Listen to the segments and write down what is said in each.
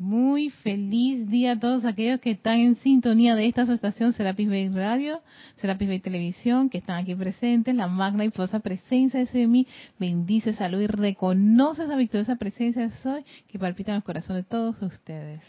Muy feliz día a todos aquellos que están en sintonía de esta estación Serapis Bay Radio, Serapis Bay Televisión, que están aquí presentes. La magna y poderosa presencia de Soy de mí bendice, salud y reconoce esa victoriosa presencia de Soy que palpita en el corazón de todos ustedes.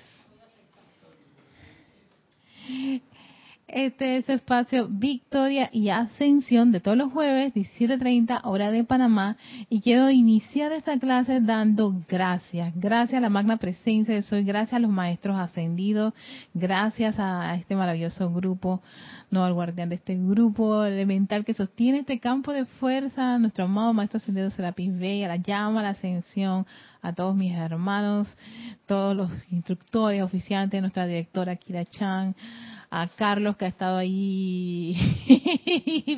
Este es espacio Victoria y Ascensión de todos los jueves, 17.30 hora de Panamá. Y quiero iniciar esta clase dando gracias. Gracias a la magna presencia de Soy, gracias a los maestros ascendidos, gracias a este maravilloso grupo, no al guardián de este grupo elemental que sostiene este campo de fuerza, nuestro amado maestro ascendido Serapis Bey, a la llama, a la ascensión, a todos mis hermanos, todos los instructores, oficiantes, nuestra directora Kira Chan, a Carlos que ha estado ahí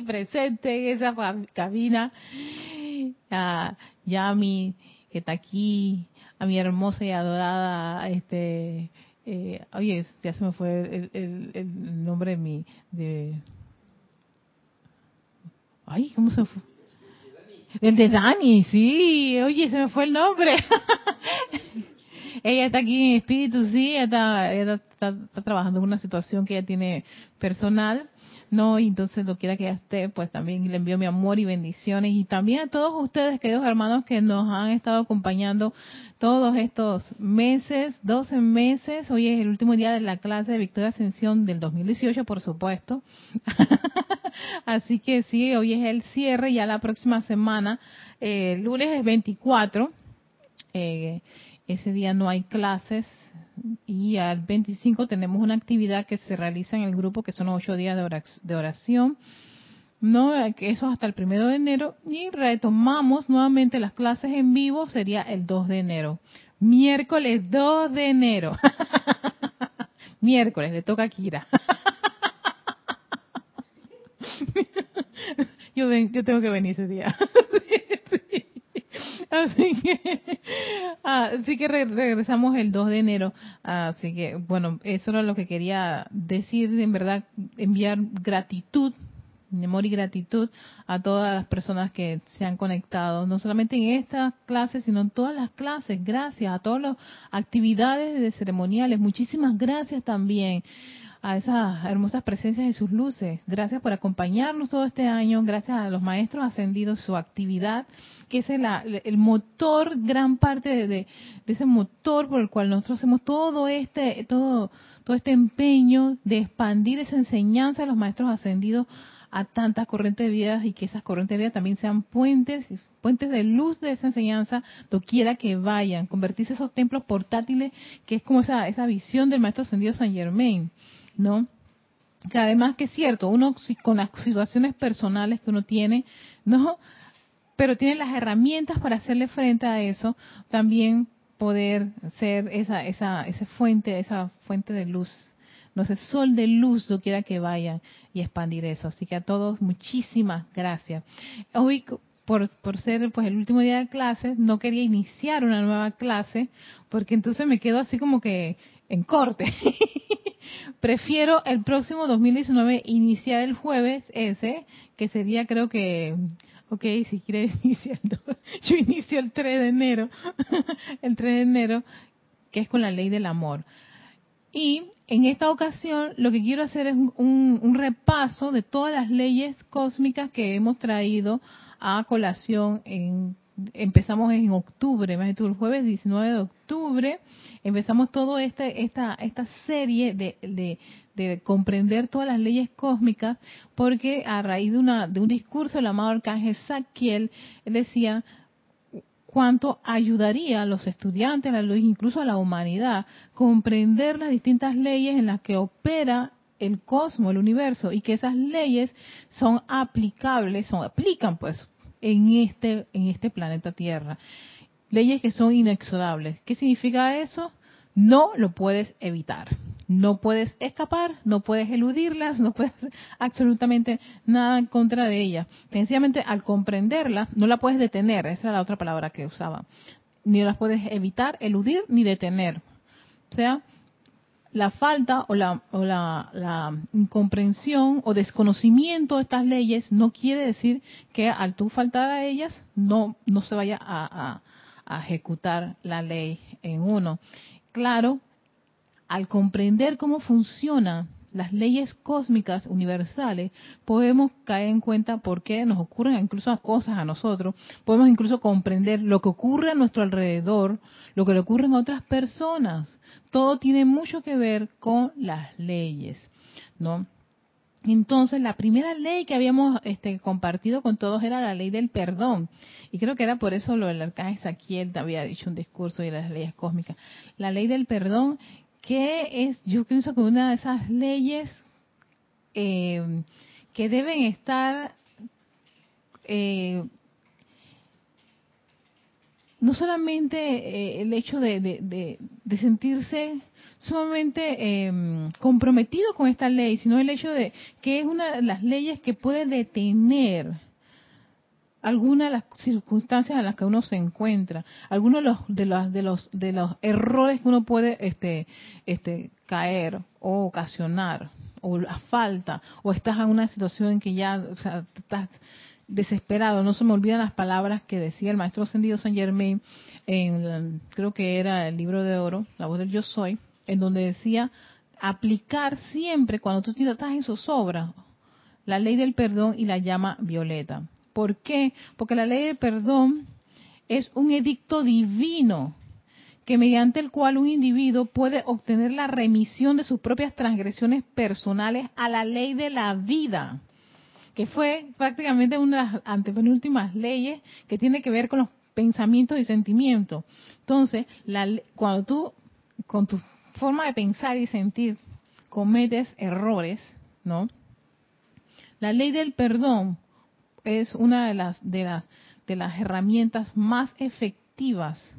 presente en esa cabina, a Yami que está aquí, a mi hermosa y adorada, este, eh, oye, ya se me fue el, nombre de mi, ay, ¿cómo se fue? El de Dani, sí, oye, se me fue el nombre. ella está aquí en espíritu, sí, está, trabajando en una situación que ella tiene personal, ¿no? Y entonces lo quiera que ella esté, pues también le envío mi amor y bendiciones. Y también a todos ustedes, queridos hermanos, que nos han estado acompañando todos estos meses, 12 meses. Hoy es el último día de la clase de Victoria Ascensión del 2018, por supuesto. Así que sí, hoy es el cierre, ya la próxima semana, eh, lunes es 24. Eh, ese día no hay clases y al 25 tenemos una actividad que se realiza en el grupo que son ocho días de oración. No, eso hasta el primero de enero y retomamos nuevamente las clases en vivo, sería el 2 de enero. Miércoles 2 de enero. Miércoles, le toca a Kira. yo, yo tengo que venir ese día. Así que, así que regresamos el 2 de enero. Así que, bueno, eso era lo que quería decir, en verdad, enviar gratitud, amor y gratitud a todas las personas que se han conectado, no solamente en esta clase, sino en todas las clases. Gracias a todas las actividades de ceremoniales. Muchísimas gracias también a esas hermosas presencias de sus luces. Gracias por acompañarnos todo este año. Gracias a los maestros ascendidos, su actividad, que es el, el motor, gran parte de, ese motor por el cual nosotros hacemos todo este, todo, todo este empeño de expandir esa enseñanza de los maestros ascendidos a tantas corrientes de vida y que esas corrientes de vida también sean puentes puentes de luz de esa enseñanza, doquiera que vayan, convertirse esos templos portátiles, que es como esa, esa visión del Maestro Ascendido San Germain. ¿No? Que además que es cierto, uno con las situaciones personales que uno tiene, ¿no? Pero tiene las herramientas para hacerle frente a eso, también poder ser esa, esa, esa fuente, esa fuente de luz, no sé, sol de luz, quiera que vayan y expandir eso. Así que a todos, muchísimas gracias. Hoy, por, por ser pues el último día de clase, no quería iniciar una nueva clase, porque entonces me quedo así como que en corte. Prefiero el próximo 2019 iniciar el jueves ese, que sería creo que, ok, si quieres iniciar, yo inicio el 3 de enero, el 3 de enero, que es con la ley del amor. Y en esta ocasión lo que quiero hacer es un, un repaso de todas las leyes cósmicas que hemos traído a colación en empezamos en octubre, más el jueves 19 de octubre, empezamos toda este, esta, esta serie de, de, comprender todas las leyes cósmicas, porque a raíz de, una, de un discurso del amado arcángel Saquiel, decía cuánto ayudaría a los estudiantes, a los, incluso a la humanidad, comprender las distintas leyes en las que opera el cosmos, el universo, y que esas leyes son aplicables, son aplican pues en este, en este planeta Tierra. Leyes que son inexorables. ¿Qué significa eso? No lo puedes evitar. No puedes escapar, no puedes eludirlas, no puedes hacer absolutamente nada en contra de ellas. Sencillamente, al comprenderla, no la puedes detener. Esa era la otra palabra que usaba. Ni las puedes evitar, eludir, ni detener. O sea, la falta o la, o la, incomprensión o desconocimiento de estas leyes no quiere decir que al tú faltar a ellas no, no se vaya a, ejecutar la ley en uno. claro, al comprender cómo funcionan las leyes cósmicas universales, podemos caer en cuenta por qué nos ocurren incluso cosas a nosotros, podemos incluso comprender lo que ocurre a nuestro alrededor, lo que le ocurre a otras personas. Todo tiene mucho que ver con las leyes, ¿no? Entonces, la primera ley que habíamos este, compartido con todos era la ley del perdón. Y creo que era por eso lo del arcángel Saquiel había dicho un discurso de las leyes cósmicas. La ley del perdón que es, yo pienso que una de esas leyes eh, que deben estar eh, no solamente eh, el hecho de, sentirse sumamente comprometido con esta ley, sino el hecho de que es una de las leyes que puede detener algunas de las circunstancias en las que uno se encuentra, algunos de los de los de los errores que uno puede este este caer o ocasionar o la falta o estás en una situación en que ya estás desesperado, no se me olvidan las palabras que decía el maestro ascendido San Germain en creo que era el libro de oro, la voz del yo soy, en donde decía aplicar siempre cuando tú estás en zozobra la ley del perdón y la llama violeta ¿Por qué? Porque la ley del perdón es un edicto divino que mediante el cual un individuo puede obtener la remisión de sus propias transgresiones personales a la ley de la vida, que fue prácticamente una de las antepenúltimas leyes que tiene que ver con los pensamientos y sentimientos. Entonces, cuando tú, con tu forma de pensar y sentir, cometes errores, ¿no? La ley del perdón es una de las, de, las de las herramientas más efectivas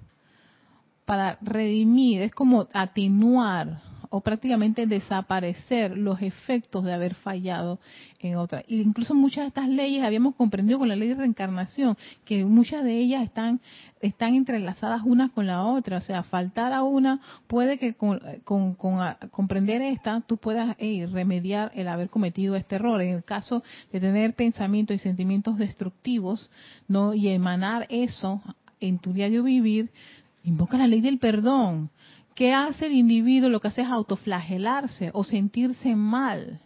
para redimir, es como atenuar o prácticamente desaparecer los efectos de haber fallado en otra. E incluso muchas de estas leyes habíamos comprendido con la ley de reencarnación que muchas de ellas están están entrelazadas unas con la otra, o sea, faltar a una puede que con, con, comprender esta tú puedas remediar el haber cometido este error. En el caso de tener pensamientos y sentimientos destructivos, no y emanar eso en tu diario vivir, invoca la ley del perdón ¿Qué hace el individuo? Lo que hace es autoflagelarse o sentirse mal.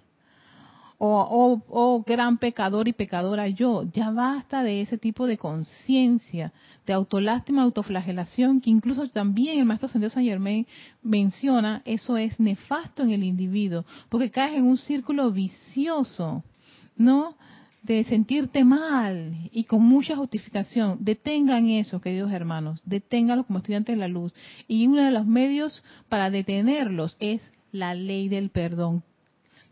O, oh, gran pecador y pecadora yo. Ya basta de ese tipo de conciencia, de autolástima, autoflagelación, que incluso también el maestro San San Germain menciona, eso es nefasto en el individuo, porque caes en un círculo vicioso, ¿no? De sentirte mal y con mucha justificación. Detengan eso, queridos hermanos, deténganlo como estudiantes de la luz. Y uno de los medios para detenerlos es la ley del perdón.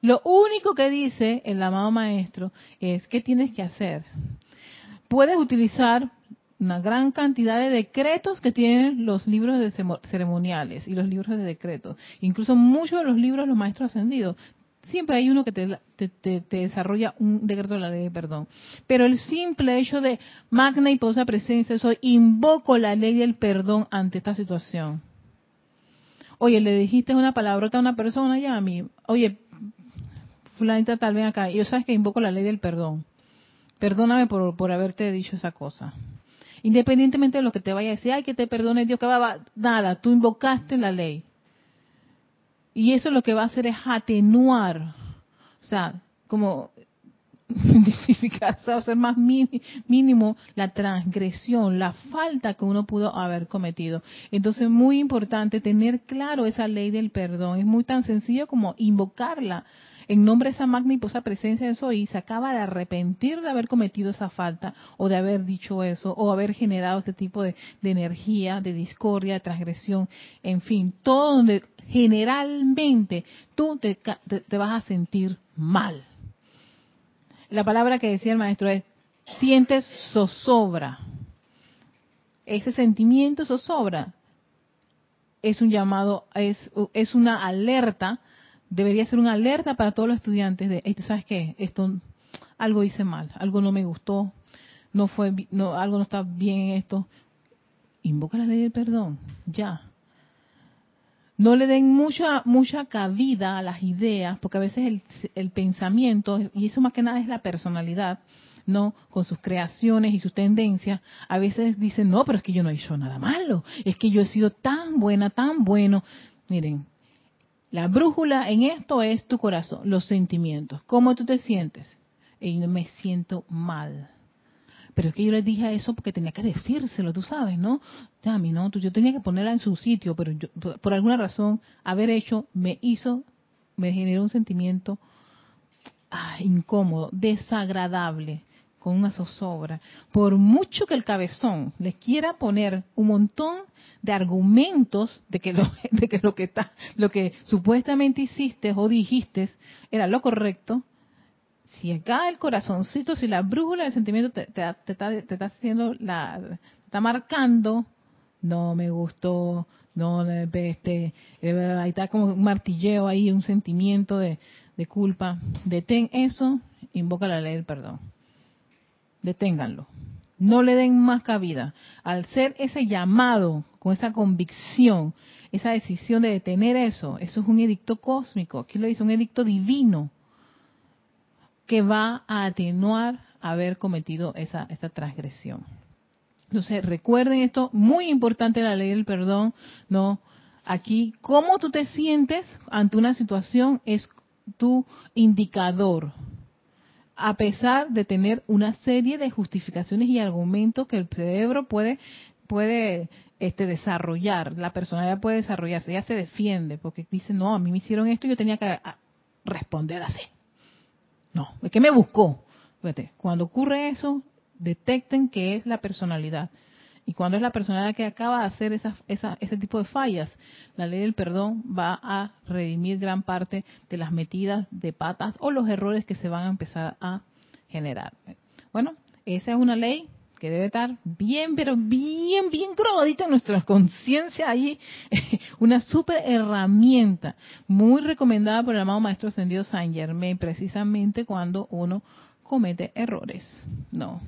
Lo único que dice el amado maestro es qué tienes que hacer. Puedes utilizar una gran cantidad de decretos que tienen los libros de ceremoniales y los libros de decretos. Incluso muchos de los libros de los maestros ascendidos siempre hay uno que te, desarrolla un decreto de la ley de perdón. Pero el simple hecho de magna y posa presencia, soy, invoco la ley del perdón ante esta situación. Oye, le dijiste una palabrota a una persona ya a mí, oye, fulanita tal, vez acá, yo sabes que invoco la ley del perdón. Perdóname por, por haberte dicho esa cosa. Independientemente de lo que te vaya a decir, ay, que te perdone Dios, que va, nada, tú invocaste la ley. Y eso lo que va a hacer es atenuar, o sea, como hacer más mínimo la transgresión, la falta que uno pudo haber cometido. Entonces, muy importante tener claro esa ley del perdón. Es muy tan sencillo como invocarla en nombre de esa magna y posa presencia de Soy, se acaba de arrepentir de haber cometido esa falta o de haber dicho eso o haber generado este tipo de, energía, de discordia, de transgresión, en fin, todo donde generalmente tú te, vas a sentir mal. La palabra que decía el maestro es, sientes zozobra. Ese sentimiento zozobra es un llamado, es, es una alerta debería ser una alerta para todos los estudiantes de, ¿sabes qué? Esto, algo hice mal, algo no me gustó, no fue, no, algo no está bien en esto. Invoca la ley del perdón, ya. No le den mucha mucha cabida a las ideas, porque a veces el, el pensamiento, y eso más que nada es la personalidad, no, con sus creaciones y sus tendencias, a veces dicen, no, pero es que yo no he hecho nada malo, es que yo he sido tan buena, tan bueno. Miren, la brújula en esto es tu corazón, los sentimientos. ¿Cómo tú te sientes? Y me siento mal. Pero es que yo le dije eso porque tenía que decírselo, tú sabes, ¿no? A mí no, yo tenía que ponerla en su sitio, pero yo, por alguna razón, haber hecho me hizo, me generó un sentimiento ah, incómodo, desagradable, con una zozobra. Por mucho que el cabezón les quiera poner un montón de argumentos de que lo, de que lo que está, lo que supuestamente hiciste o dijiste era lo correcto, si acá el corazoncito, si la brújula del sentimiento te, te, está, te está haciendo la, está marcando, no me gustó, no, este, ahí está como un martilleo ahí, un sentimiento de, de culpa, detén eso, invoca la ley del perdón. Deténganlo. No le den más cabida. Al ser ese llamado, con esa convicción, esa decisión de detener eso, eso es un edicto cósmico. Aquí lo dice, un edicto divino que va a atenuar haber cometido esa, esta transgresión. Entonces, recuerden esto, muy importante la ley del perdón, ¿no? Aquí, cómo tú te sientes ante una situación es tu indicador, a pesar de tener una serie de justificaciones y argumentos que el cerebro puede, puede este, desarrollar, la personalidad puede desarrollarse, ella se defiende, porque dice, no, a mí me hicieron esto y yo tenía que ah, responder así. No, es que me buscó. Cuando ocurre eso, detecten que es la personalidad. Y cuando es la personalidad que acaba de hacer esa, ese tipo de fallas, la ley del perdón va a redimir gran parte de las metidas de patas o los errores que se van a empezar a generar. Bueno, esa es una ley que debe estar bien, pero bien, bien grabadita en nuestra conciencia ahí. Una súper herramienta, muy recomendada por el amado Maestro Ascendido San Germain, precisamente cuando uno comete errores. No,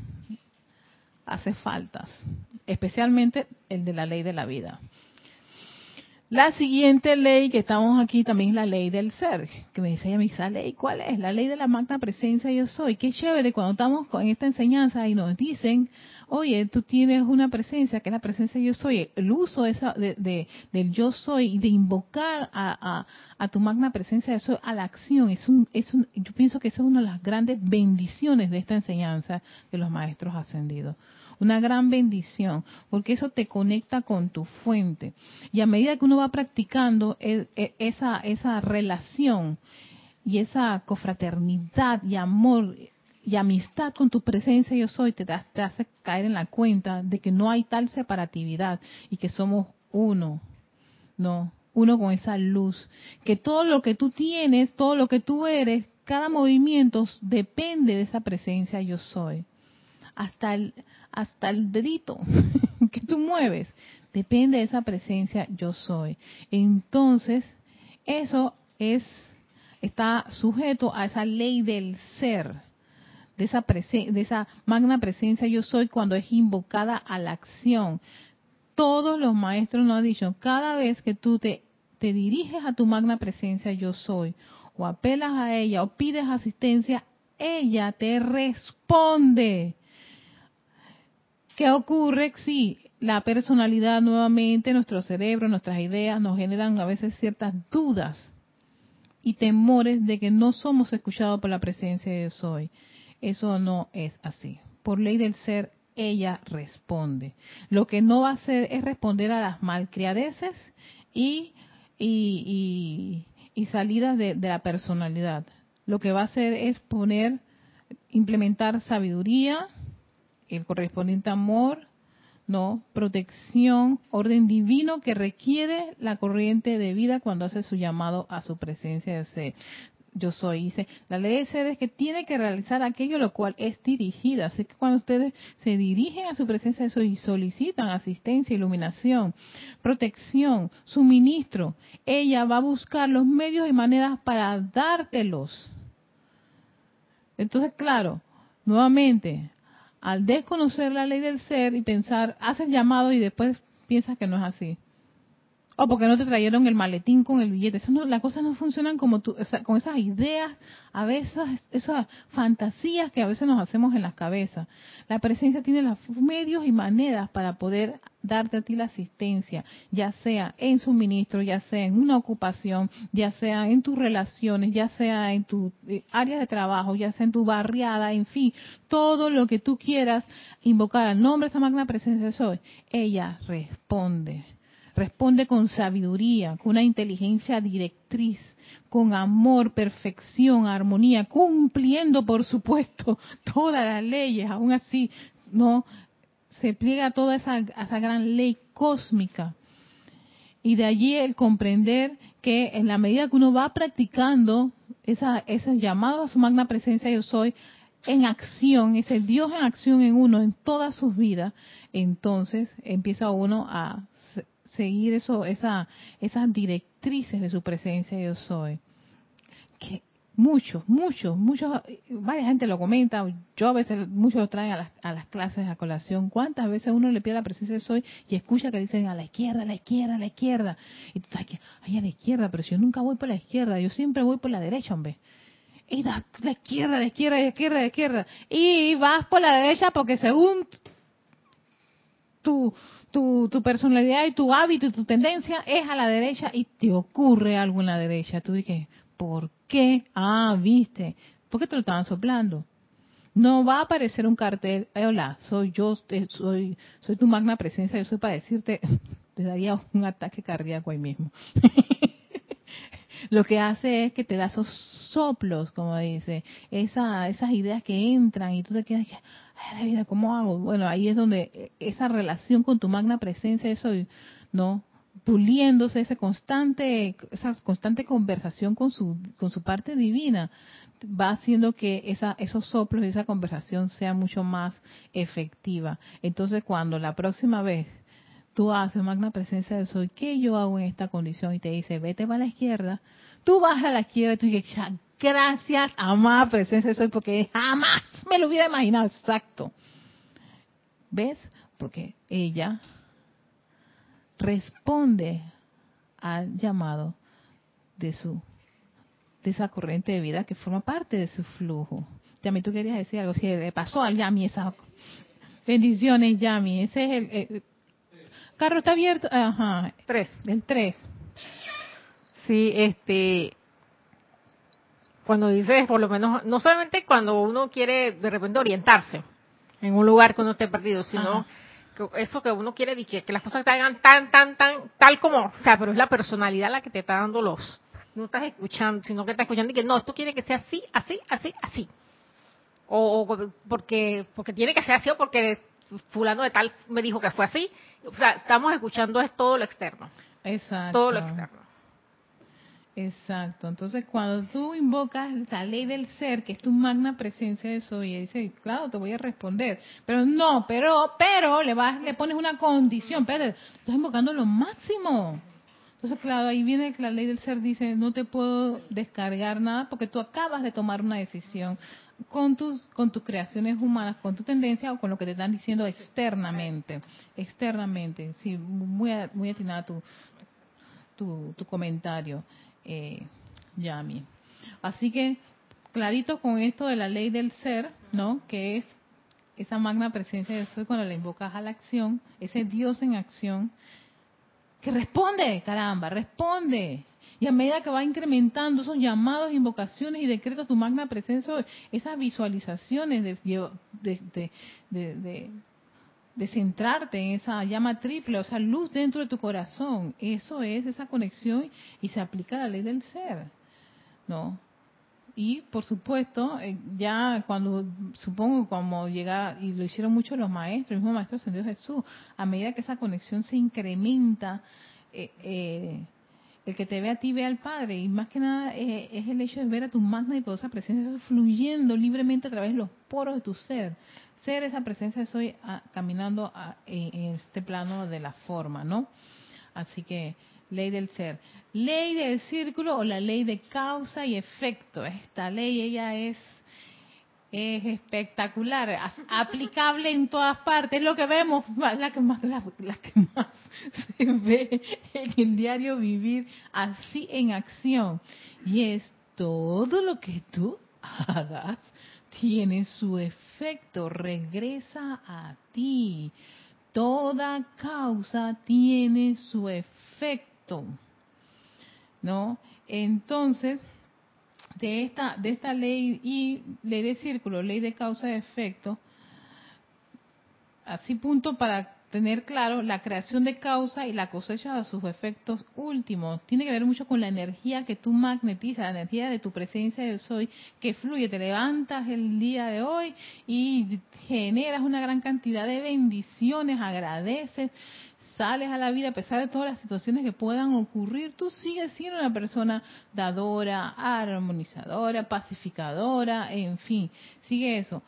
hace faltas, especialmente el de la ley de la vida. La siguiente ley que estamos aquí también es la ley del ser, que me dice ella, esa ley, ¿cuál es? La ley de la magna presencia yo soy. Qué chévere cuando estamos con esta enseñanza y nos dicen, oye, tú tienes una presencia, que es la presencia yo soy. El uso de esa, de, del yo soy y de invocar a, tu magna presencia yo soy a la acción, es un, es un, yo pienso que esa es una de las grandes bendiciones de esta enseñanza de los maestros ascendidos una gran bendición, porque eso te conecta con tu fuente. Y a medida que uno va practicando e, e, esa, esa relación y esa cofraternidad y amor y amistad con tu presencia yo soy, te, te hace caer en la cuenta de que no hay tal separatividad y que somos uno, no, uno con esa luz, que todo lo que tú tienes, todo lo que tú eres, cada movimiento depende de esa presencia yo soy. Hasta el, hasta el dedito que tú mueves, depende de esa presencia yo soy. Entonces, eso es está sujeto a esa ley del ser, de esa de esa magna presencia yo soy cuando es invocada a la acción. Todos los maestros nos han dicho, cada vez que tú te, te diriges a tu magna presencia yo soy, o apelas a ella, o pides asistencia, ella te responde. ¿Qué ocurre si la personalidad nuevamente, nuestro cerebro, nuestras ideas nos generan a veces ciertas dudas y temores de que no somos escuchados por la presencia de Soy? Eso no es así. Por ley del ser, ella responde. Lo que no va a hacer es responder a las malcriadeces y, y, y, salidas de, de la personalidad. Lo que va a hacer es poner, implementar sabiduría, el correspondiente amor, no, protección, orden divino que requiere la corriente de vida cuando hace su llamado a su presencia de ser. Yo soy, dice, la ley de ser es que tiene que realizar aquello lo cual es dirigida. Así que cuando ustedes se dirigen a su presencia de y solicitan asistencia, iluminación, protección, suministro, ella va a buscar los medios y maneras para dártelos. Entonces, claro, nuevamente, al desconocer la ley del ser y pensar, haces llamado y después piensas que no es así. O porque no te trajeron el maletín con el billete. Eso no, las cosas no funcionan como tú, con esas ideas, a veces esas fantasías que a veces nos hacemos en las cabezas. La presencia tiene los medios y maneras para poder darte a ti la asistencia, ya sea en suministro, ya sea en una ocupación, ya sea en tus relaciones, ya sea en tu eh, área de trabajo, ya sea en tu barriada, en fin, todo lo que tú quieras invocar al nombre de esa magna presencia soy, ella responde responde con sabiduría, con una inteligencia directriz, con amor, perfección, armonía, cumpliendo, por supuesto, todas las leyes, aún así, no se pliega toda esa, esa gran ley cósmica. Y de allí el comprender que en la medida que uno va practicando esa, ese llamado a su magna presencia yo soy, en acción, ese Dios en acción en uno, en todas sus vidas, entonces empieza uno a seguir eso, esa, esas directrices de su presencia yo soy. Que muchos, muchos, muchos, varias gente lo comenta, yo a veces, muchos lo traen a las, a las clases a colación. ¿Cuántas veces uno le pide la presencia de soy y escucha que dicen a la izquierda, a la izquierda, a la izquierda? Y tú sabes que, ay, a la izquierda, pero yo nunca voy por la izquierda, yo siempre voy por la derecha, hombre y la, la, izquierda, la izquierda, la izquierda, la izquierda. Y vas por la derecha porque según tu, tu, tu personalidad y tu hábito y tu tendencia es a la derecha y te ocurre algo en la derecha. Tú dices, ¿por qué? Ah, viste. ¿Por qué te lo estaban soplando? No va a aparecer un cartel, eh, hola, soy yo, eh, soy, soy tu magna presencia, yo soy para decirte, te daría un ataque cardíaco ahí mismo. lo que hace es que te da esos soplos, como dice, esa, esas ideas que entran y tú te quedas, ay, la vida, ¿cómo hago? Bueno, ahí es donde esa relación con tu magna presencia, eso, ¿no? puliéndose ese constante esa constante conversación con su con su parte divina va haciendo que esa, esos soplos y esa conversación sea mucho más efectiva entonces cuando la próxima vez tú haces magna presencia de soy, ¿qué yo hago en esta condición? Y te dice, vete para la izquierda, tú vas a la izquierda y tú dices, gracias, amada presencia de soy, porque jamás me lo hubiera imaginado, exacto. ¿Ves? Porque ella responde al llamado de su de esa corriente de vida que forma parte de su flujo. Yami, tú querías decir algo, si le pasó al Yami esa bendiciones, Yami, ese es el, Carro está abierto. Ajá. Tres. El tres. Sí, este. Cuando dices, por lo menos, no solamente cuando uno quiere de repente orientarse en un lugar que uno esté perdido, sino que eso que uno quiere que, que las cosas te hagan tan, tan, tan, tal como, o sea, pero es la personalidad la que te está dando los, no estás escuchando, sino que estás escuchando y que no, esto quiere que sea así, así, así, así. O, o, porque porque tiene que ser así o porque fulano de tal me dijo que fue así. O sea, estamos escuchando es todo lo externo. Exacto. Todo lo externo. Exacto. Entonces, cuando tú invocas la ley del ser, que es tu magna presencia de eso, y dice, claro, te voy a responder. Pero no, pero, pero, le vas, le pones una condición. Pero, estás invocando lo máximo. Entonces, claro, ahí viene que la ley del ser dice, no te puedo descargar nada porque tú acabas de tomar una decisión con tus, con tus creaciones humanas, con tu tendencia o con lo que te están diciendo externamente. Externamente, sí, muy, muy atinada tu, tu, tu comentario, eh, Yami. Así que, clarito con esto de la ley del ser, ¿no? Que es esa magna presencia de Dios cuando la invocas a la acción, ese Dios en acción, que responde, caramba, responde, y a medida que va incrementando esos llamados, invocaciones y decretos, tu magna presencia, esas visualizaciones de, de, centrarte en esa llama triple, o sea, luz dentro de tu corazón, eso es esa conexión y se aplica la ley del ser, ¿no? Y por supuesto, eh, ya cuando, supongo como llega, y lo hicieron muchos los maestros, el mismo maestro ascendido Jesús, a medida que esa conexión se incrementa, eh, eh, el que te ve a ti ve al Padre y más que nada es, el hecho de ver a tu magna y poderosa presencia fluyendo libremente a través de los poros de tu ser. Ser esa presencia soy ah, caminando en, este plano de la forma, ¿no? Así que ley del ser. Ley del círculo o la ley de causa y efecto. Esta ley ella es es espectacular, aplicable en todas partes, es lo que vemos, la que más, la, que más se ve en el diario vivir así en acción. Y es todo lo que tú hagas tiene su efecto, regresa a ti. Toda causa tiene su efecto. ¿No? Entonces, de esta, de esta ley y ley de círculo, ley de causa y efecto, así punto para tener claro la creación de causa y la cosecha de sus efectos últimos. Tiene que ver mucho con la energía que tú magnetizas, la energía de tu presencia del soy que fluye. Te levantas el día de hoy y generas una gran cantidad de bendiciones, agradeces, sales a la vida a pesar de todas las situaciones que puedan ocurrir, tú sigues siendo una persona dadora, armonizadora, pacificadora, en fin, sigue eso.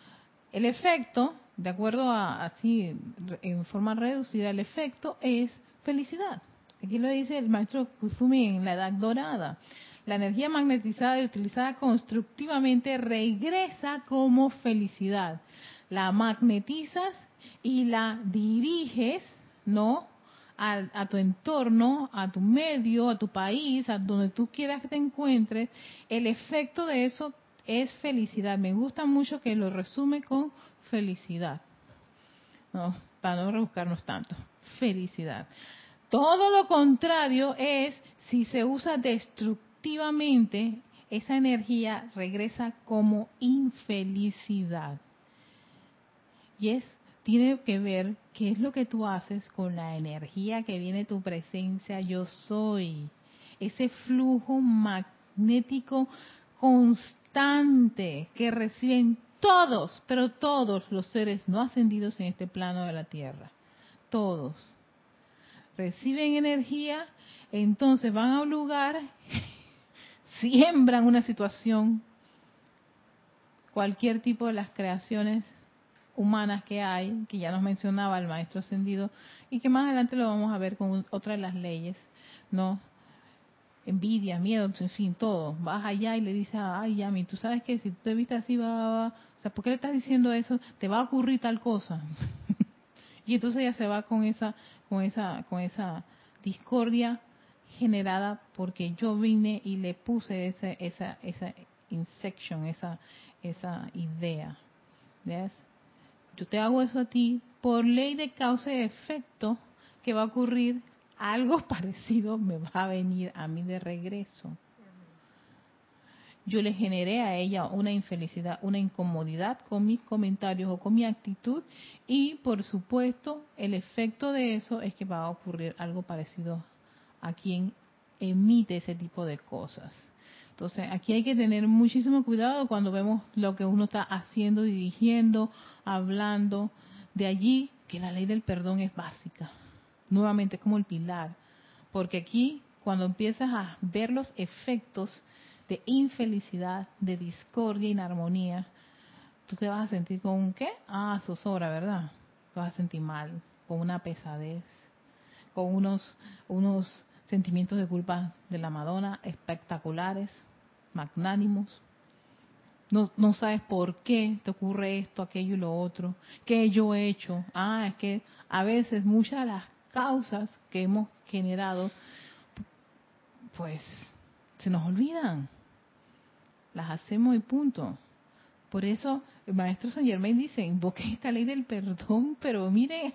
El efecto, de acuerdo a así, en forma reducida, el efecto es felicidad. Aquí lo dice el maestro Kuzumi en la Edad Dorada. La energía magnetizada y utilizada constructivamente regresa como felicidad. La magnetizas y la diriges, ¿no? A, tu entorno, a tu medio, a tu país, a donde tú quieras que te encuentres, el efecto de eso es felicidad. Me gusta mucho que lo resume con felicidad. No, para no rebuscarnos tanto. Felicidad. Todo lo contrario es si se usa destructivamente, esa energía regresa como infelicidad. Y es tiene que ver qué es lo que tú haces con la energía que viene de tu presencia yo soy. Ese flujo magnético constante que reciben todos, pero todos los seres no ascendidos en este plano de la Tierra. Todos. Reciben energía, entonces van a un lugar, siembran una situación, cualquier tipo de las creaciones humanas que hay, que ya nos mencionaba el maestro ascendido, y que más adelante lo vamos a ver con otra de las leyes, ¿no? Envidia, miedo, en fin, todo. Vas allá y le dices, ay, Yami, tú sabes que si tú te viste así, va, va, o sea, ¿por qué le estás diciendo eso? Te va a ocurrir tal cosa. y entonces ya se va con esa, con esa, con esa discordia generada porque yo vine y le puse esa, esa, esa insection, esa, esa idea. ¿Ves? Yo te hago eso a ti, por ley de causa y efecto, que va a ocurrir algo parecido, me va a venir a mí de regreso. Yo le generé a ella una infelicidad, una incomodidad con mis comentarios o con mi actitud y por supuesto el efecto de eso es que va a ocurrir algo parecido a quien emite ese tipo de cosas. Entonces, aquí hay que tener muchísimo cuidado cuando vemos lo que uno está haciendo, dirigiendo, hablando. De allí que la ley del perdón es básica. Nuevamente, es como el pilar. Porque aquí, cuando empiezas a ver los efectos de infelicidad, de discordia, inarmonía, tú te vas a sentir con un qué? Ah, zozobra, ¿verdad? Te vas a sentir mal, con una pesadez, con unos, unos sentimientos de culpa de la Madonna espectaculares, magnánimos. No, no sabes por qué te ocurre esto, aquello y lo otro. ¿Qué yo he hecho? Ah, es que a veces muchas de las causas que hemos generado, pues se nos olvidan. Las hacemos y punto. Por eso el maestro San Germain dice, invoque esta ley del perdón, pero mire,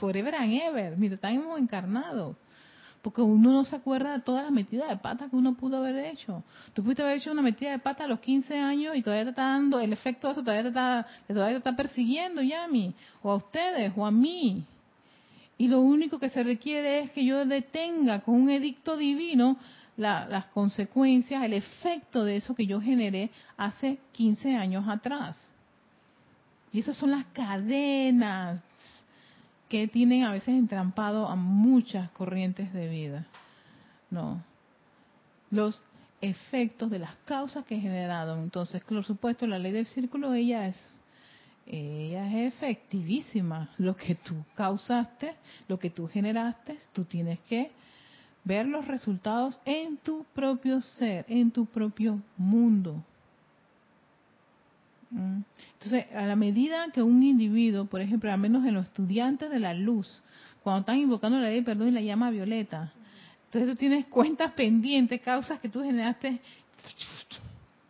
forever and ever, mire, estamos encarnados porque uno no se acuerda de todas las metidas de pata que uno pudo haber hecho. Tú pudiste haber hecho una metida de pata a los 15 años y todavía te está dando, el efecto de eso todavía te está, todavía te está persiguiendo, Yami, o a ustedes, o a mí. Y lo único que se requiere es que yo detenga con un edicto divino las consecuencias, el efecto de eso que yo generé hace 15 años atrás. Y esas son las cadenas que tienen a veces entrampado a muchas corrientes de vida. No. Los efectos de las causas que he generado. Entonces, por supuesto, la ley del círculo, ella es, ella es efectivísima. Lo que tú causaste, lo que tú generaste, tú tienes que ver los resultados en tu propio ser, en tu propio mundo. Mm. Entonces, a la medida que un individuo, por ejemplo, al menos en los estudiantes de la luz, cuando están invocando la ley de perdón y la llama violeta, entonces tú tienes cuentas pendientes, causas que tú generaste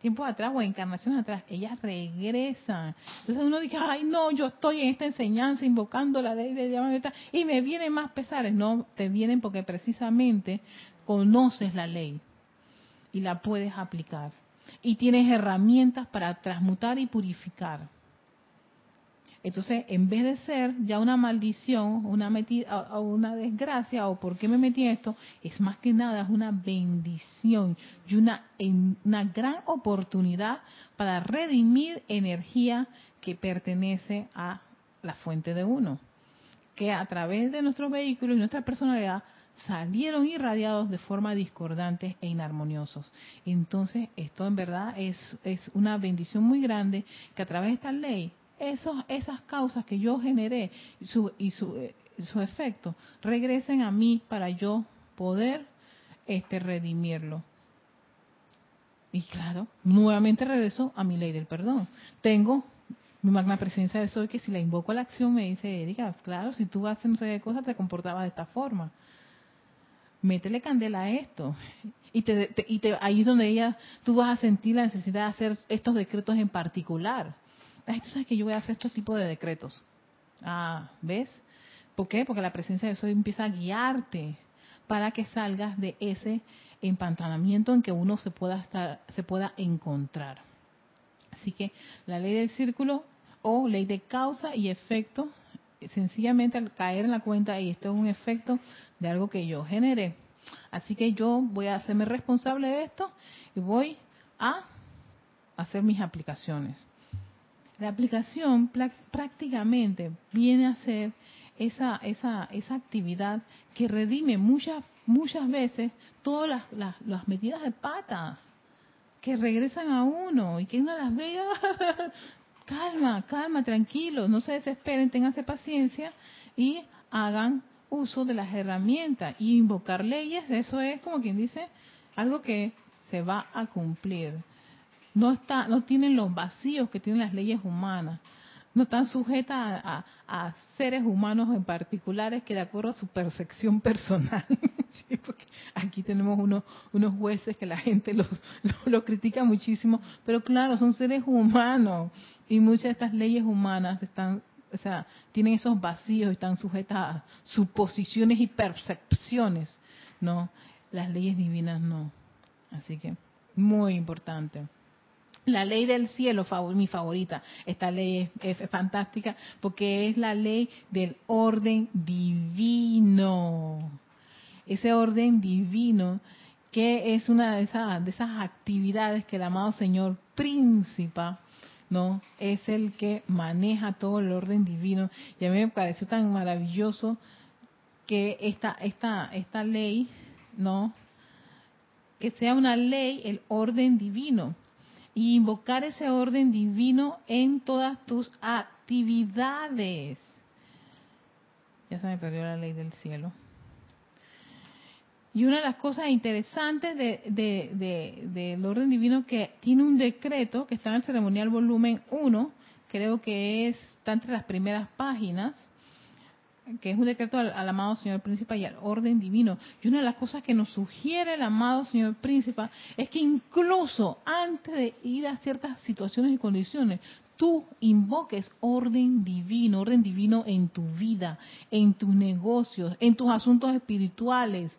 tiempos atrás o encarnaciones atrás, ellas regresan. Entonces uno dice, ay no, yo estoy en esta enseñanza invocando la ley de llama violeta y me vienen más pesares. No, te vienen porque precisamente conoces la ley y la puedes aplicar y tienes herramientas para transmutar y purificar. Entonces, en vez de ser ya una maldición, una metida, una desgracia, o por qué me metí en esto, es más que nada es una bendición y una, una gran oportunidad para redimir energía que pertenece a la fuente de uno, que a través de nuestros vehículos y nuestra personalidad salieron irradiados de forma discordante e inarmoniosos. Entonces, esto en verdad es, es una bendición muy grande que a través de esta ley, esos, esas causas que yo generé su, y su, eh, su efecto regresen a mí para yo poder este redimirlo. Y claro, nuevamente regreso a mi ley del perdón. Tengo mi magna presencia de soy que si la invoco a la acción me dice, Erika, claro, si tú haces no sé cosas te comportabas de esta forma métele candela a esto. Y, te, y te, ahí es donde ella, tú vas a sentir la necesidad de hacer estos decretos en particular. Ay, tú sabes que yo voy a hacer estos tipos de decretos. Ah, ¿ves? ¿Por qué? Porque la presencia de eso empieza a guiarte para que salgas de ese empantanamiento en que uno se pueda estar, se pueda encontrar. Así que la ley del círculo o ley de causa y efecto sencillamente al caer en la cuenta y esto es un efecto de algo que yo generé. Así que yo voy a hacerme responsable de esto y voy a hacer mis aplicaciones. La aplicación prácticamente viene a ser esa, esa, esa actividad que redime muchas, muchas veces todas las, las, las metidas de pata que regresan a uno y que uno las vea calma, calma, tranquilo, no se desesperen, tenganse paciencia y hagan uso de las herramientas. Y invocar leyes, eso es como quien dice algo que se va a cumplir. No está, no tienen los vacíos que tienen las leyes humanas. No están sujetas a, seres humanos en particulares que de acuerdo a su percepción personal. porque aquí tenemos unos, unos jueces que la gente los, los, critica muchísimo, pero claro, son seres humanos y muchas de estas leyes humanas están, o sea, tienen esos vacíos, están sujetas a suposiciones y percepciones, ¿no? Las leyes divinas no. Así que, muy importante. La ley del cielo, mi favorita. Esta ley es, fantástica porque es la ley del orden divino. Ese orden divino que es una de esas, de esas actividades que el amado Señor Príncipe ¿no? Es el que maneja todo el orden divino. Y a mí me pareció tan maravilloso que esta, esta, esta ley, ¿no? Que sea una ley, el orden divino. Y invocar ese orden divino en todas tus actividades. Ya se me perdió la ley del cielo. Y una de las cosas interesantes del de, orden divino que tiene un decreto que está en el ceremonial volumen 1, creo que es, está entre las primeras páginas, que es un decreto al, amado Señor Príncipe y al orden divino. Y una de las cosas que nos sugiere el amado Señor Príncipe es que incluso antes de ir a ciertas situaciones y condiciones, tú invoques orden divino, orden divino en tu vida, en tus negocios, en tus asuntos espirituales,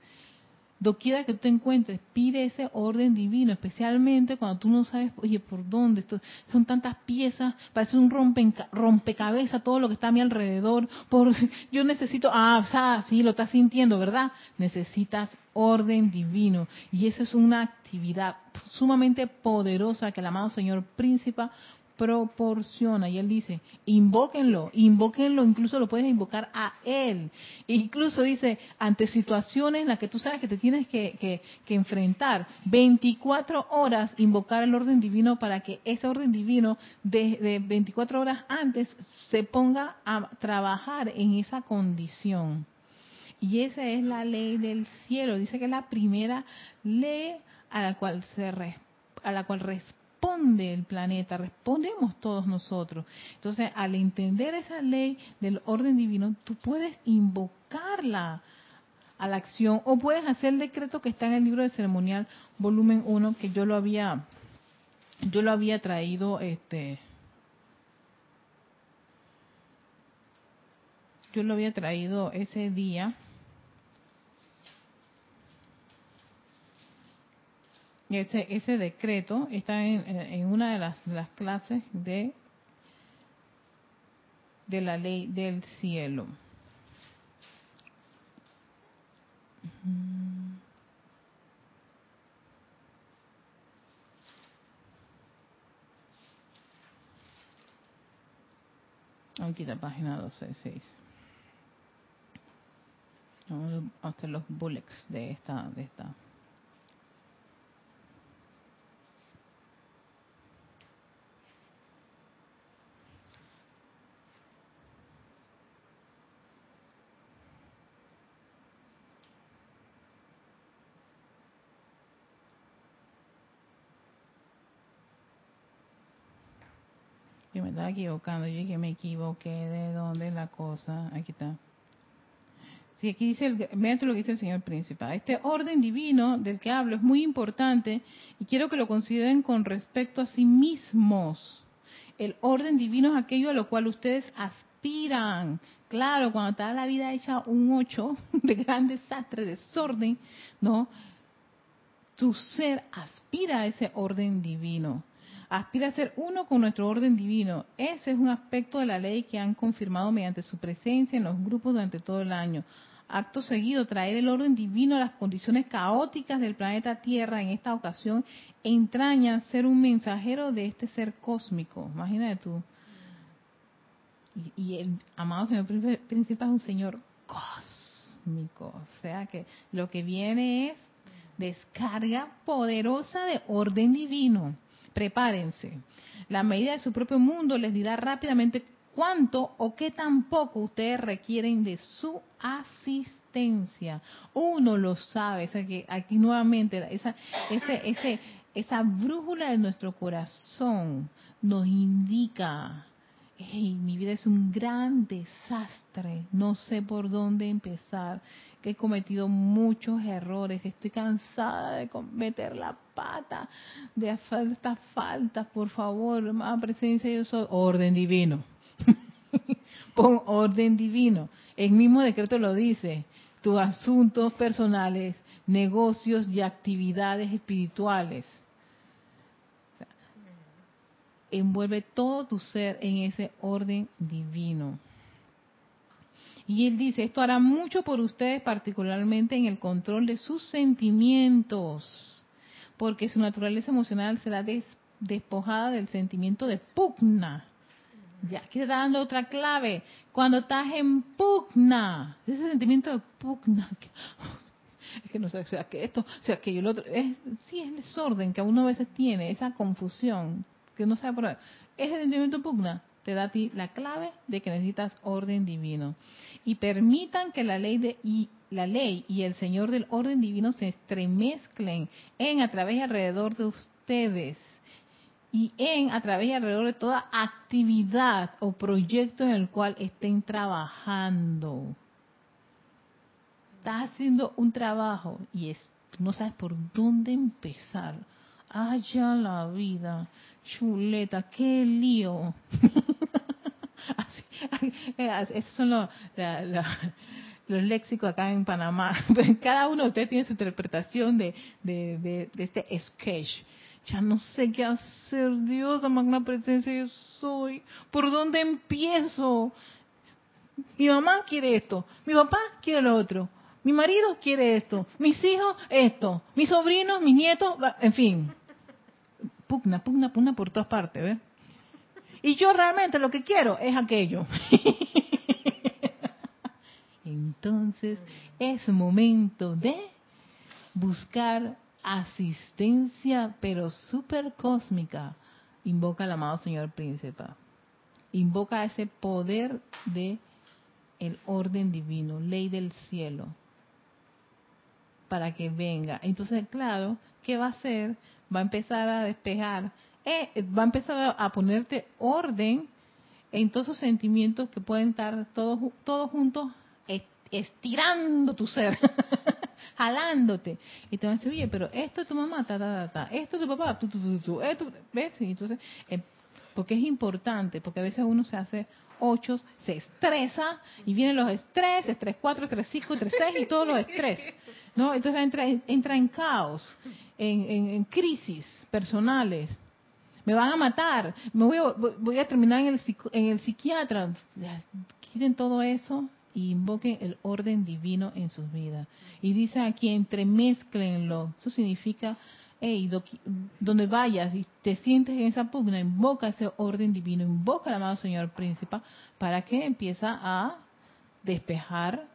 doquiera que tú te encuentres, pide ese orden divino, especialmente cuando tú no sabes, oye, ¿por dónde? Esto, son tantas piezas, parece un rompe, rompecabezas todo lo que está a mi alrededor. Por, yo necesito, ah, o sea, sí, lo estás sintiendo, ¿verdad? Necesitas orden divino. Y esa es una actividad sumamente poderosa que el amado Señor Príncipe proporciona. Y él dice, invóquenlo, invóquenlo, incluso lo puedes invocar a él. Incluso dice, ante situaciones en las que tú sabes que te tienes que, enfrentar, 24 horas invocar el orden divino para que ese orden divino de 24 horas antes se ponga a trabajar en esa condición. Y esa es la ley del cielo. Dice que es la primera ley a la cual se a la cual responde el planeta, respondemos todos nosotros. Entonces, al entender esa ley del orden divino, tú puedes invocarla a la acción o puedes hacer el decreto que está en el libro de ceremonial volumen 1 que yo lo había yo lo había traído este yo lo había traído ese día ese ese decreto está en, una de las, de las clases de de la ley del cielo Aquí la página 266. Vamos a hacer los bullets de esta, de esta. Yo me equivocando, yo dije me equivoqué de dónde es la cosa. Aquí está. Sí, aquí dice, el, lo que dice el señor príncipe. Este orden divino del que hablo es muy importante y quiero que lo consideren con respecto a sí mismos. El orden divino es aquello a lo cual ustedes aspiran. Claro, cuando está la vida hecha un ocho de gran desastre, desorden, ¿no? Tu ser aspira a ese orden divino aspira a ser uno con nuestro orden divino. Ese es un aspecto de la ley que han confirmado mediante su presencia en los grupos durante todo el año. Acto seguido, traer el orden divino a las condiciones caóticas del planeta Tierra en esta ocasión entraña ser un mensajero de este ser cósmico. Imagínate tú. Y, y el amado Señor Príncipe es un Señor cósmico. O sea que lo que viene es descarga poderosa de orden divino prepárense. La medida de su propio mundo les dirá rápidamente cuánto o qué tan poco ustedes requieren de su asistencia. Uno lo sabe, o que aquí nuevamente esa, ese, ese, esa brújula de nuestro corazón nos indica, hey, mi vida es un gran desastre, no sé por dónde empezar que he cometido muchos errores, estoy cansada de cometer la pata, de hacer estas faltas, por favor, más presencia yo soy, orden divino. Pon orden divino. El mismo decreto lo dice, tus asuntos personales, negocios y actividades espirituales. Envuelve todo tu ser en ese orden divino. Y él dice, esto hará mucho por ustedes, particularmente en el control de sus sentimientos, porque su naturaleza emocional será despojada del sentimiento de pugna. Ya, aquí está dando otra clave. Cuando estás en pugna, ese sentimiento de pugna, es que no sé, sea que esto, sea que el otro, es, sí, es el desorden que uno a veces tiene, esa confusión, que no sabe por qué. Ese sentimiento pugna te da a ti la clave de que necesitas orden divino y permitan que la ley de y la ley y el Señor del orden divino se estremezclen en a través y alrededor de ustedes y en a través y alrededor de toda actividad o proyecto en el cual estén trabajando. Estás haciendo un trabajo y es, no sabes por dónde empezar. Allá la vida, chuleta, qué lío. Esos son los, los léxicos acá en Panamá. Cada uno de ustedes tiene su interpretación de, de, este sketch. Ya no sé qué hacer, Dios, a magna presencia yo soy. ¿Por dónde empiezo? Mi mamá quiere esto, mi papá quiere lo otro, mi marido quiere esto, mis hijos esto, mis sobrinos, mis nietos, en fin. Pugna, pugna, pugna por todas partes, ¿ves? Y yo realmente lo que quiero es aquello. Entonces es momento de buscar asistencia, pero super cósmica. Invoca al amado Señor Príncipe. Invoca ese poder de el orden divino, ley del cielo, para que venga. Entonces, claro, ¿qué va a hacer? Va a empezar a despejar eh, va a empezar a ponerte orden en todos esos sentimientos que pueden estar todos, todos juntos estirando tu ser, jalándote. Y te van a decir, oye, pero esto es tu mamá, ta, ta, ta, ta. esto es tu papá, tu, tu, tu, tu, esto, ¿ves? Y entonces, eh, porque es importante, porque a veces uno se hace ocho, se estresa y vienen los estrés, estrés 4, estrés 5, estrés 6 y todos los estrés. ¿no? Entonces entra, entra en caos, en, en, crisis personales. Me van a matar, me voy a, voy a terminar en el, en el psiquiatra. Quiten todo eso y invoquen el orden divino en sus vidas. Y dice aquí, entremezclenlo. Eso significa, hey, donde vayas y te sientes en esa pugna, invoca ese orden divino, invoca al amado Señor Príncipe para que empieza a despejar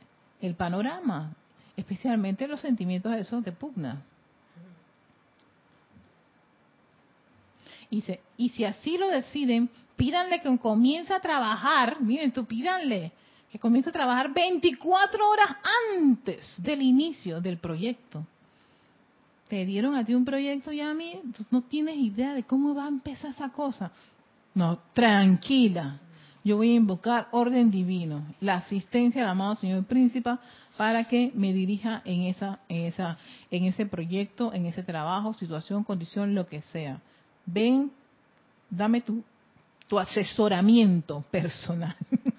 el panorama, especialmente los sentimientos esos de pugna. Y, se, y si así lo deciden, pídanle que comience a trabajar, miren tú, pídanle que comience a trabajar 24 horas antes del inicio del proyecto. Te dieron a ti un proyecto y a mí, tú no tienes idea de cómo va a empezar esa cosa. No, tranquila. Yo voy a invocar orden divino, la asistencia del amado Señor Príncipe para que me dirija en esa, en esa, en ese proyecto, en ese trabajo, situación, condición, lo que sea. Ven, dame tu, tu asesoramiento personal.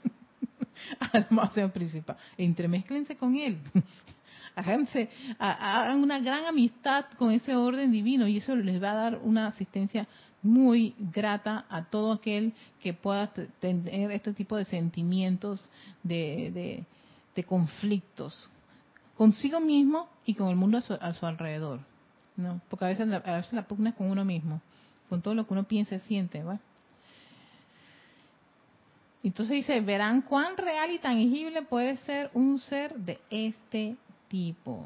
al principal. Entremezclense con él. Háganse, hagan una gran amistad con ese orden divino y eso les va a dar una asistencia muy grata a todo aquel que pueda tener este tipo de sentimientos de, de, conflictos consigo mismo y con el mundo a su, alrededor. ¿no? Porque a veces, a veces la pugna es con uno mismo, con todo lo que uno piensa y siente. ¿va? Entonces dice, verán cuán real y tangible puede ser un ser de este tipo.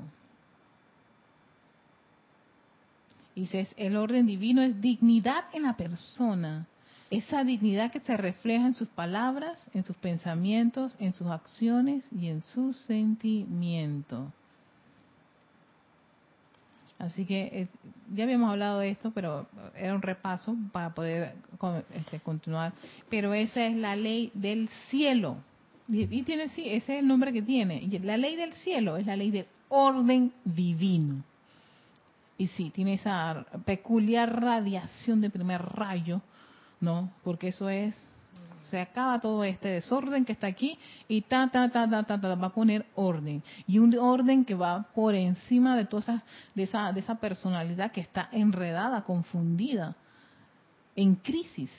Dice, el orden divino es dignidad en la persona. Esa dignidad que se refleja en sus palabras, en sus pensamientos, en sus acciones y en sus sentimientos. Así que eh, ya habíamos hablado de esto, pero era un repaso para poder este, continuar. Pero esa es la ley del cielo. Y, tiene, sí, ese es el nombre que tiene. Y la ley del cielo es la ley del orden divino. Y sí, tiene esa peculiar radiación de primer rayo, ¿no? Porque eso es se acaba todo este desorden que está aquí y ta, ta, ta, ta, ta, ta, va a poner orden. Y un orden que va por encima de toda esa, de esa, de esa personalidad que está enredada, confundida, en crisis.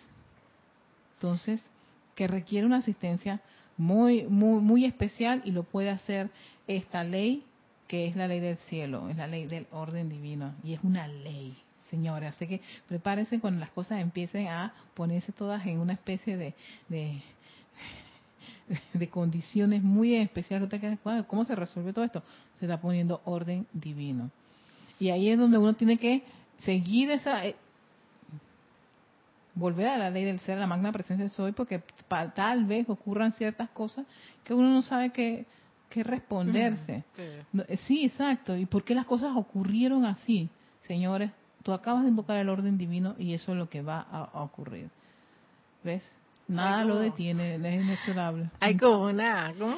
Entonces, que requiere una asistencia muy, muy, muy especial y lo puede hacer esta ley que es la ley del cielo, es la ley del orden divino y es una ley señores. Así que prepárense cuando las cosas empiecen a ponerse todas en una especie de, de, condiciones muy especiales. ¿Cómo se resuelve todo esto? Se está poniendo orden divino. Y ahí es donde uno tiene que seguir esa... Eh, volver a la ley del ser, a la magna presencia de soy, porque tal vez ocurran ciertas cosas que uno no sabe qué, qué responderse. sí. sí, exacto. ¿Y por qué las cosas ocurrieron así? Señores, tú acabas de invocar el orden divino y eso es lo que va a, ocurrir. ¿Ves? Nada lo detiene, es inexorable. Hay como una, ¿cómo?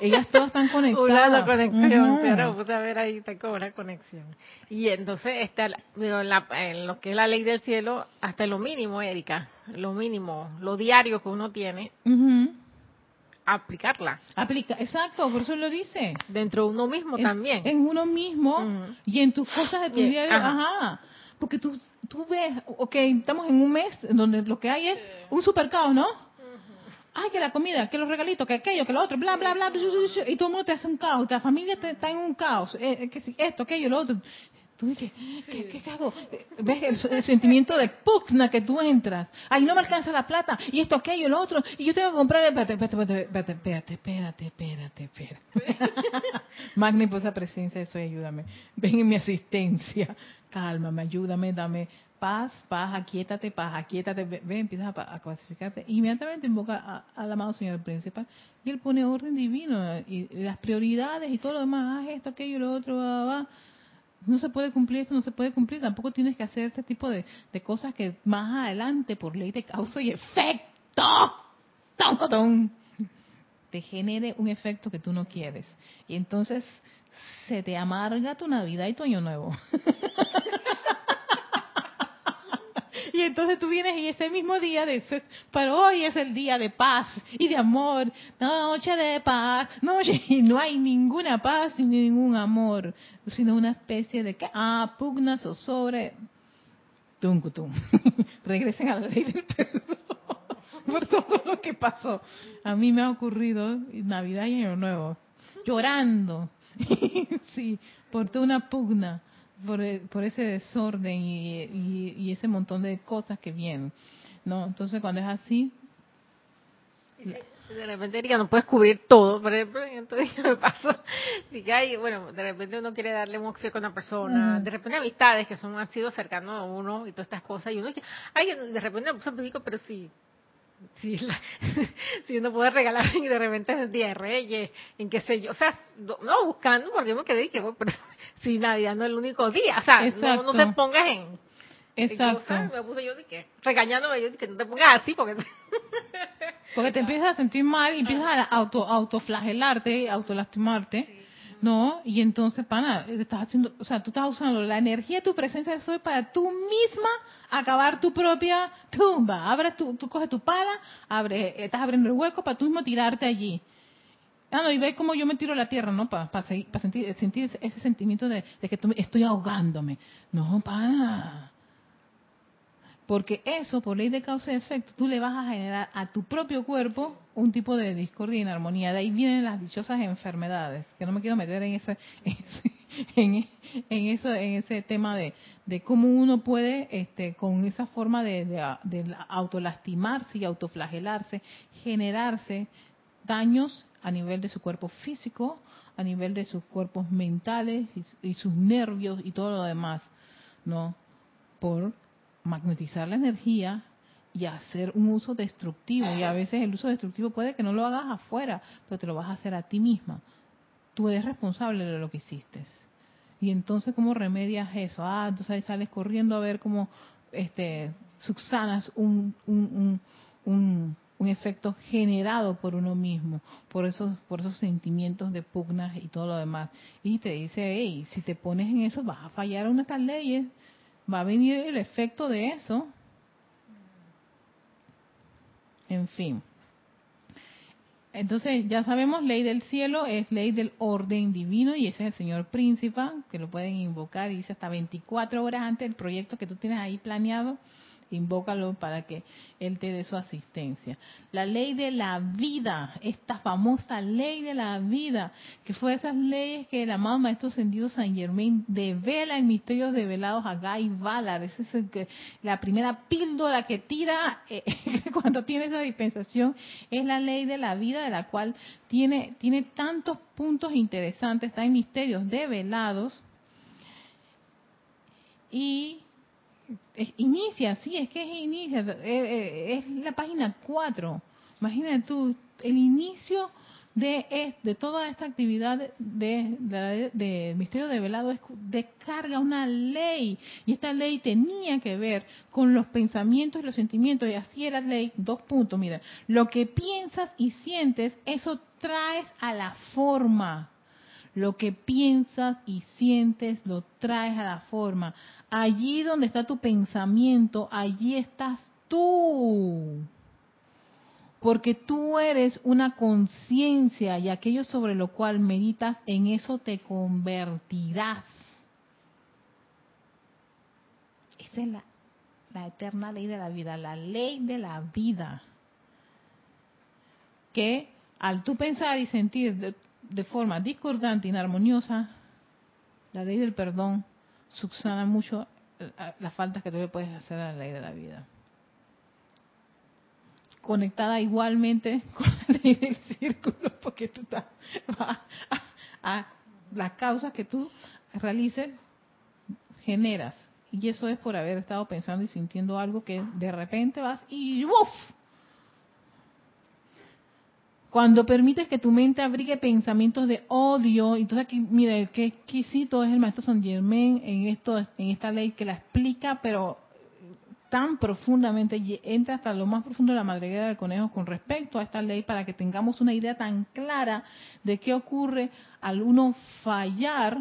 Ellas todas están conectadas. Una conexión, pero pues, a ver ahí está como una conexión. Y entonces está en lo que es la ley del cielo, hasta lo mínimo, Erika, lo mínimo, lo diario que uno tiene, aplicarla. Aplica, exacto, por eso lo dice. Dentro de uno mismo también. En uno mismo y en tus cosas de tu día a día. Ajá. Porque tú, tú ves, ok, estamos en un mes donde lo que hay es un super caos, ¿no? Ay, que la comida, que los regalitos, que aquello, que lo otro, bla, bla, bla, y todo el mundo te hace un caos, la familia está en un caos, eh, eh, que esto, aquello, lo otro. Tú dices, ¿qué, ¿qué, hago? ¿Ves el, sentimiento de pugna que tú entras? Ay, no me alcanza la plata, y esto, aquello, lo otro, y yo tengo que comprar... Espérate, espérate, espérate, espérate, espérate, espérate, espérate. Magnífica presencia, eso ayúdame. Ven en mi asistencia, cálmame, ayúdame, dame paz, paz, aquietate, paz, aquietate, ven, empiezas a, a clasificarte. Inmediatamente invoca al amado Señor Principal y él pone orden divino y, las prioridades y todo lo demás, haz esto, aquello, lo otro, va, va no se puede cumplir esto, no se puede cumplir, tampoco tienes que hacer este tipo de, de cosas que más adelante, por ley de causa y efecto, te genere un efecto que tú no quieres. Y entonces se te amarga tu Navidad y tu Año Nuevo. Y entonces tú vienes y ese mismo día dices, pero hoy es el día de paz y de amor, noche de paz, noche, y no hay ninguna paz ni ningún amor, sino una especie de que, ah, pugnas o sobre. Regresen a la ley del perdón por todo lo que pasó. A mí me ha ocurrido Navidad y Año Nuevo, llorando, sí, por toda una pugna por, e, por ese desorden y, ese montón de cosas que vienen, ¿no? Entonces cuando es así... De repente ya no puedes cubrir todo, por ejemplo, entonces me pasó, bueno, de repente uno quiere darle un obsequio a una persona, de repente amistades que son han sido cercanos a uno y todas estas cosas, y uno dice, ay, de repente me puso digo, pero si si, si uno puede regalar y de repente es el Día de Reyes, en qué sé yo, o sea, no, buscando, porque yo me quedé y que, pero si Navidad no es el único día, o sea, no, te pongas en... Exacto. me puse yo de que, regañándome yo que no te pongas así porque... porque te empiezas a sentir mal y empiezas a auto, autoflagelarte, autolastimarte. ¿No? Y entonces, pana, estás haciendo, o sea, tú estás usando la energía de tu presencia de soy para tú misma acabar tu propia tumba. Abres tu, tú coges tu pala, abres, estás abriendo el hueco para tú mismo tirarte allí. Ah, no, y ve cómo yo me tiro a la tierra, ¿no? Para sentir, sentir ese, sentimiento de que estoy ahogándome. No, pana. Porque eso, por ley de causa y efecto, tú le vas a generar a tu propio cuerpo un tipo de discordia y inarmonía. De ahí vienen las dichosas enfermedades, que no me quiero meter en ese, en, eso, en ese tema de, de cómo uno puede, este, con esa forma de, de, autolastimarse y autoflagelarse, generarse daños a nivel de su cuerpo físico, a nivel de sus cuerpos mentales y, y sus nervios y todo lo demás, ¿no? Por magnetizar la energía y hacer un uso destructivo. Y a veces el uso destructivo puede que no lo hagas afuera, pero te lo vas a hacer a ti misma. Tú eres responsable de lo que hiciste. Y entonces, ¿cómo remedias eso? Ah, entonces sales corriendo a ver cómo este, subsanas un, un, un, un, efecto generado por uno mismo, por esos, por esos sentimientos de pugnas y todo lo demás. Y te dice, hey, si te pones en eso, vas a fallar a una de estas leyes va a venir el efecto de eso. En fin. Entonces, ya sabemos, ley del cielo es ley del orden divino y ese es el señor príncipe, que lo pueden invocar y dice hasta 24 horas antes del proyecto que tú tienes ahí planeado invócalo para que Él te dé su asistencia. La ley de la vida, esta famosa ley de la vida, que fue esas leyes que el amado Maestro Ascendido San Germain devela en misterios develados a Guy Valar. Esa es la primera píldora que tira eh, cuando tiene esa dispensación. Es la ley de la vida, de la cual tiene, tiene tantos puntos interesantes, está en misterios develados. Y inicia, sí, es que es inicia, eh, eh, es la página 4. Imagínate tú, el inicio de, de toda esta actividad de, de, misterio de velado es descarga una ley y esta ley tenía que ver con los pensamientos y los sentimientos y así era ley dos puntos mira lo que piensas y sientes eso traes a la forma lo que piensas y sientes lo traes a la forma Allí donde está tu pensamiento, allí estás tú. Porque tú eres una conciencia y aquello sobre lo cual meditas, en eso te convertirás. Esa es la, eterna ley de la vida, la ley de la vida. Que al tú pensar y sentir de, forma discordante, inarmoniosa, la ley del perdón subsana mucho eh, las faltas que tú le puedes hacer a la ley de la vida. Conectada igualmente con la ley del círculo, porque tú estás a, las causas que tú realices, generas. Y eso es por haber estado pensando y sintiendo algo que de repente vas y ¡uf! Cuando permites que tu mente abrigue pensamientos de odio, entonces aquí, mira, qué exquisito es el maestro San Germain en esto, en esta ley que la explica, pero tan profundamente, entra hasta lo más profundo de la madriguera del conejo con respecto a esta ley para que tengamos una idea tan clara de qué ocurre al uno fallar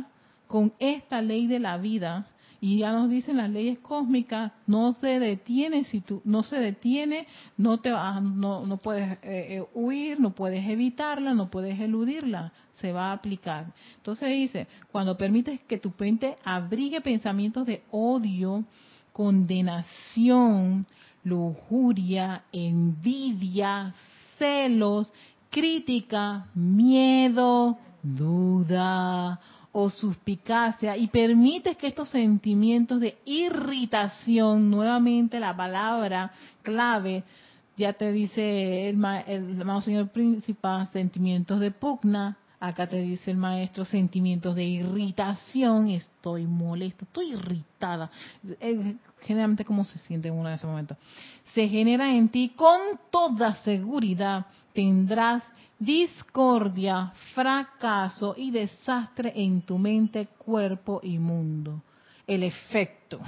con esta ley de la vida. Y ya nos dicen las leyes cósmicas, no se detiene si tú no se detiene, no te vas, no, no puedes eh, eh, huir, no puedes evitarla, no puedes eludirla, se va a aplicar. Entonces dice, cuando permites que tu mente abrigue pensamientos de odio, condenación, lujuria, envidia, celos, crítica, miedo, duda o suspicacia y permites que estos sentimientos de irritación, nuevamente la palabra clave, ya te dice el, el amado señor principal, sentimientos de pugna, Acá te dice el maestro sentimientos de irritación, estoy molesto, estoy irritada. Generalmente cómo se siente en uno de esos momentos. Se genera en ti con toda seguridad, tendrás discordia, fracaso y desastre en tu mente, cuerpo y mundo. El efecto.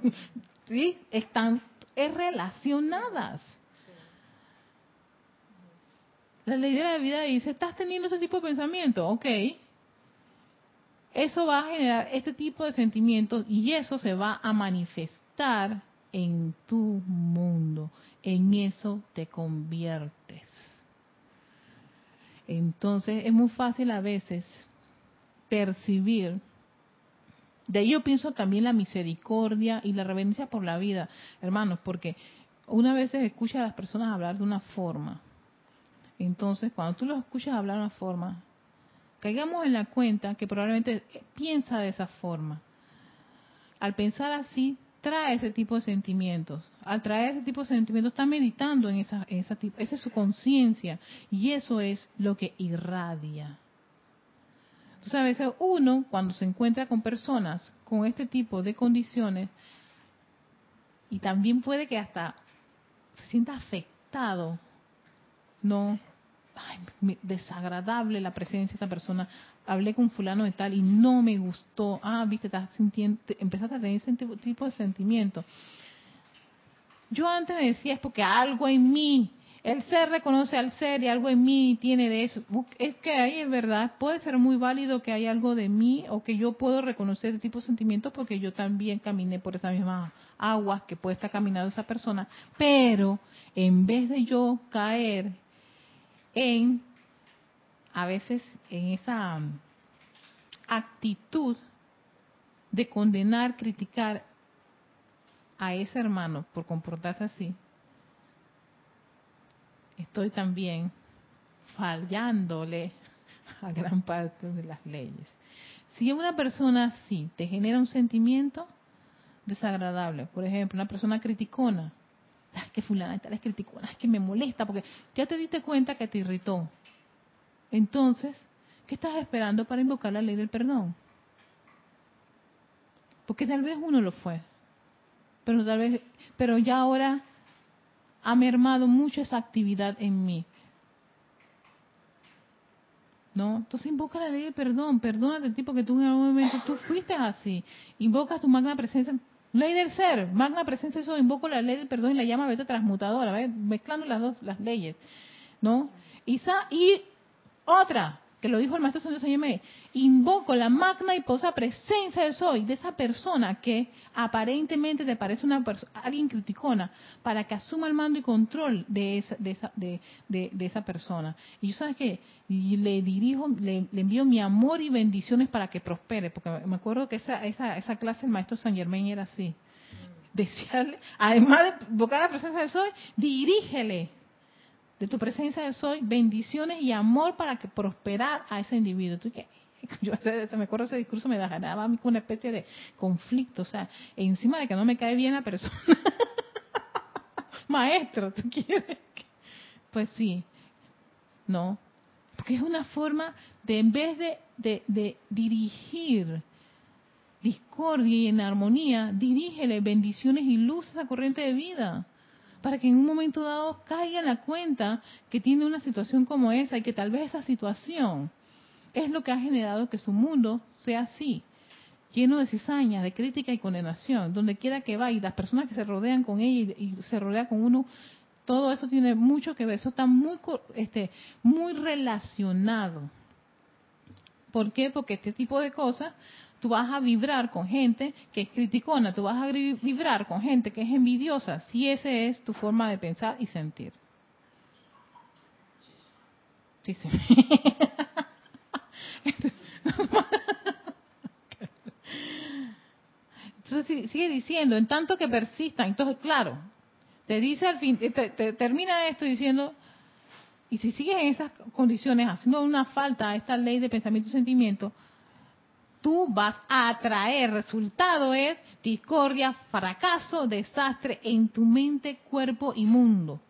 ¿Sí? Están es relacionadas. La ley de la vida dice, estás teniendo ese tipo de pensamiento, ok. Eso va a generar este tipo de sentimientos y eso se va a manifestar en tu mundo. En eso te conviertes. Entonces es muy fácil a veces percibir. De ahí yo pienso también la misericordia y la reverencia por la vida, hermanos, porque una vez escucha a las personas hablar de una forma entonces, cuando tú lo escuchas hablar de una forma, caigamos en la cuenta que probablemente piensa de esa forma. Al pensar así, trae ese tipo de sentimientos. Al traer ese tipo de sentimientos, está meditando en esa, esa, esa es su conciencia. Y eso es lo que irradia. Entonces, a veces uno, cuando se encuentra con personas con este tipo de condiciones, y también puede que hasta se sienta afectado, no ay, desagradable la presencia de esta persona. Hablé con fulano de tal y no me gustó. Ah, viste, estás sintiendo, empezaste a tener ese tipo de sentimiento. Yo antes me decía, es porque algo en mí, el ser reconoce al ser y algo en mí tiene de eso. Es que ahí es verdad, puede ser muy válido que hay algo de mí o que yo puedo reconocer ese tipo de sentimientos porque yo también caminé por esa misma agua que puede estar caminando esa persona. Pero en vez de yo caer en, a veces, en esa um, actitud de condenar, criticar a ese hermano por comportarse así, estoy también fallándole a gran parte de las leyes. Si una persona así te genera un sentimiento desagradable, por ejemplo, una persona criticona, es que fulana tal es criticona, es que me molesta porque ya te diste cuenta que te irritó. Entonces, ¿qué estás esperando para invocar la ley del perdón? Porque tal vez uno lo fue, pero tal vez, pero ya ahora ha mermado mucho esa actividad en mí. ¿No? Entonces invoca la ley del perdón, perdónate tipo que tú en algún momento tú fuiste así, invoca tu magna presencia Ley del ser, magna presencia, eso invoco la ley del perdón y la llama beta transmutadora, mezclando las dos las leyes, ¿no? y otra, que lo dijo el maestro Santo Señor invoco la magna y posa presencia de soy, de esa persona que aparentemente te parece una alguien criticona, para que asuma el mando y control de esa, de esa, de, esa persona. Y yo sabes que le dirijo, le, envío mi amor y bendiciones para que prospere, porque me acuerdo que esa, esa, esa clase el maestro San Germain era así. Desearle, además de invocar la presencia de soy, dirígele de tu presencia de soy, bendiciones y amor para que prosperar a ese individuo. ¿Tú qué? Yo me acuerdo ese discurso me daba a mí una especie de conflicto, o sea, encima de que no me cae bien la persona. Maestro, ¿tú quieres? Pues sí, no, porque es una forma de, en vez de, de, de dirigir discordia y en armonía, dirígele bendiciones y luz a esa corriente de vida para que en un momento dado caiga en la cuenta que tiene una situación como esa y que tal vez esa situación es lo que ha generado que su mundo sea así, lleno de cizaña, de crítica y condenación, donde quiera que va y las personas que se rodean con ella y, se rodea con uno, todo eso tiene mucho que ver, eso está muy, este, muy relacionado. ¿Por qué? Porque este tipo de cosas tú vas a vibrar con gente que es criticona, tú vas a vibrar con gente que es envidiosa, si esa es tu forma de pensar y sentir. Sí, sí. Entonces sigue diciendo, en tanto que persistan, entonces claro, te dice al fin, te, termina esto diciendo, y si sigues en esas condiciones, haciendo una falta a esta ley de pensamiento y sentimiento, tú vas a atraer, resultado es discordia, fracaso, desastre en tu mente, cuerpo y mundo.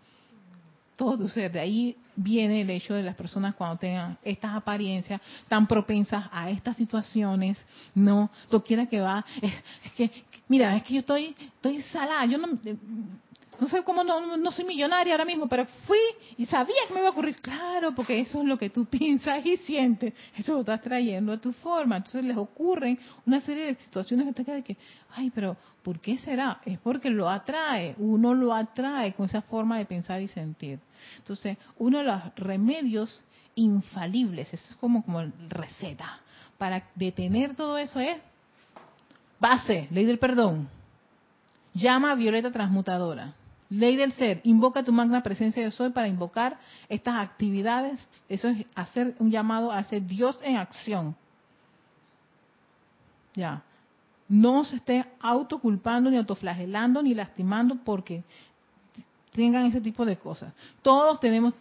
Todo de ahí viene el hecho de las personas cuando tengan estas apariencias tan propensas a estas situaciones, no, tú quieras que va, es, que, mira, es que yo estoy, estoy salada, yo no, no sé cómo no, no, soy millonaria ahora mismo, pero fui y sabía que me iba a ocurrir. Claro, porque eso es lo que tú piensas y sientes, eso lo estás trayendo a tu forma. Entonces les ocurren una serie de situaciones que te quedan de que, ay, pero ¿por qué será? Es porque lo atrae, uno lo atrae con esa forma de pensar y sentir. Entonces, uno de los remedios infalibles, eso es como, como receta, para detener todo eso es base, ley del perdón. Llama a Violeta Transmutadora. Ley del ser, invoca tu magna presencia de soy para invocar estas actividades. Eso es hacer un llamado a ser Dios en acción. Ya. No se esté autoculpando, ni autoflagelando, ni lastimando porque tengan ese tipo de cosas. Todos tenemos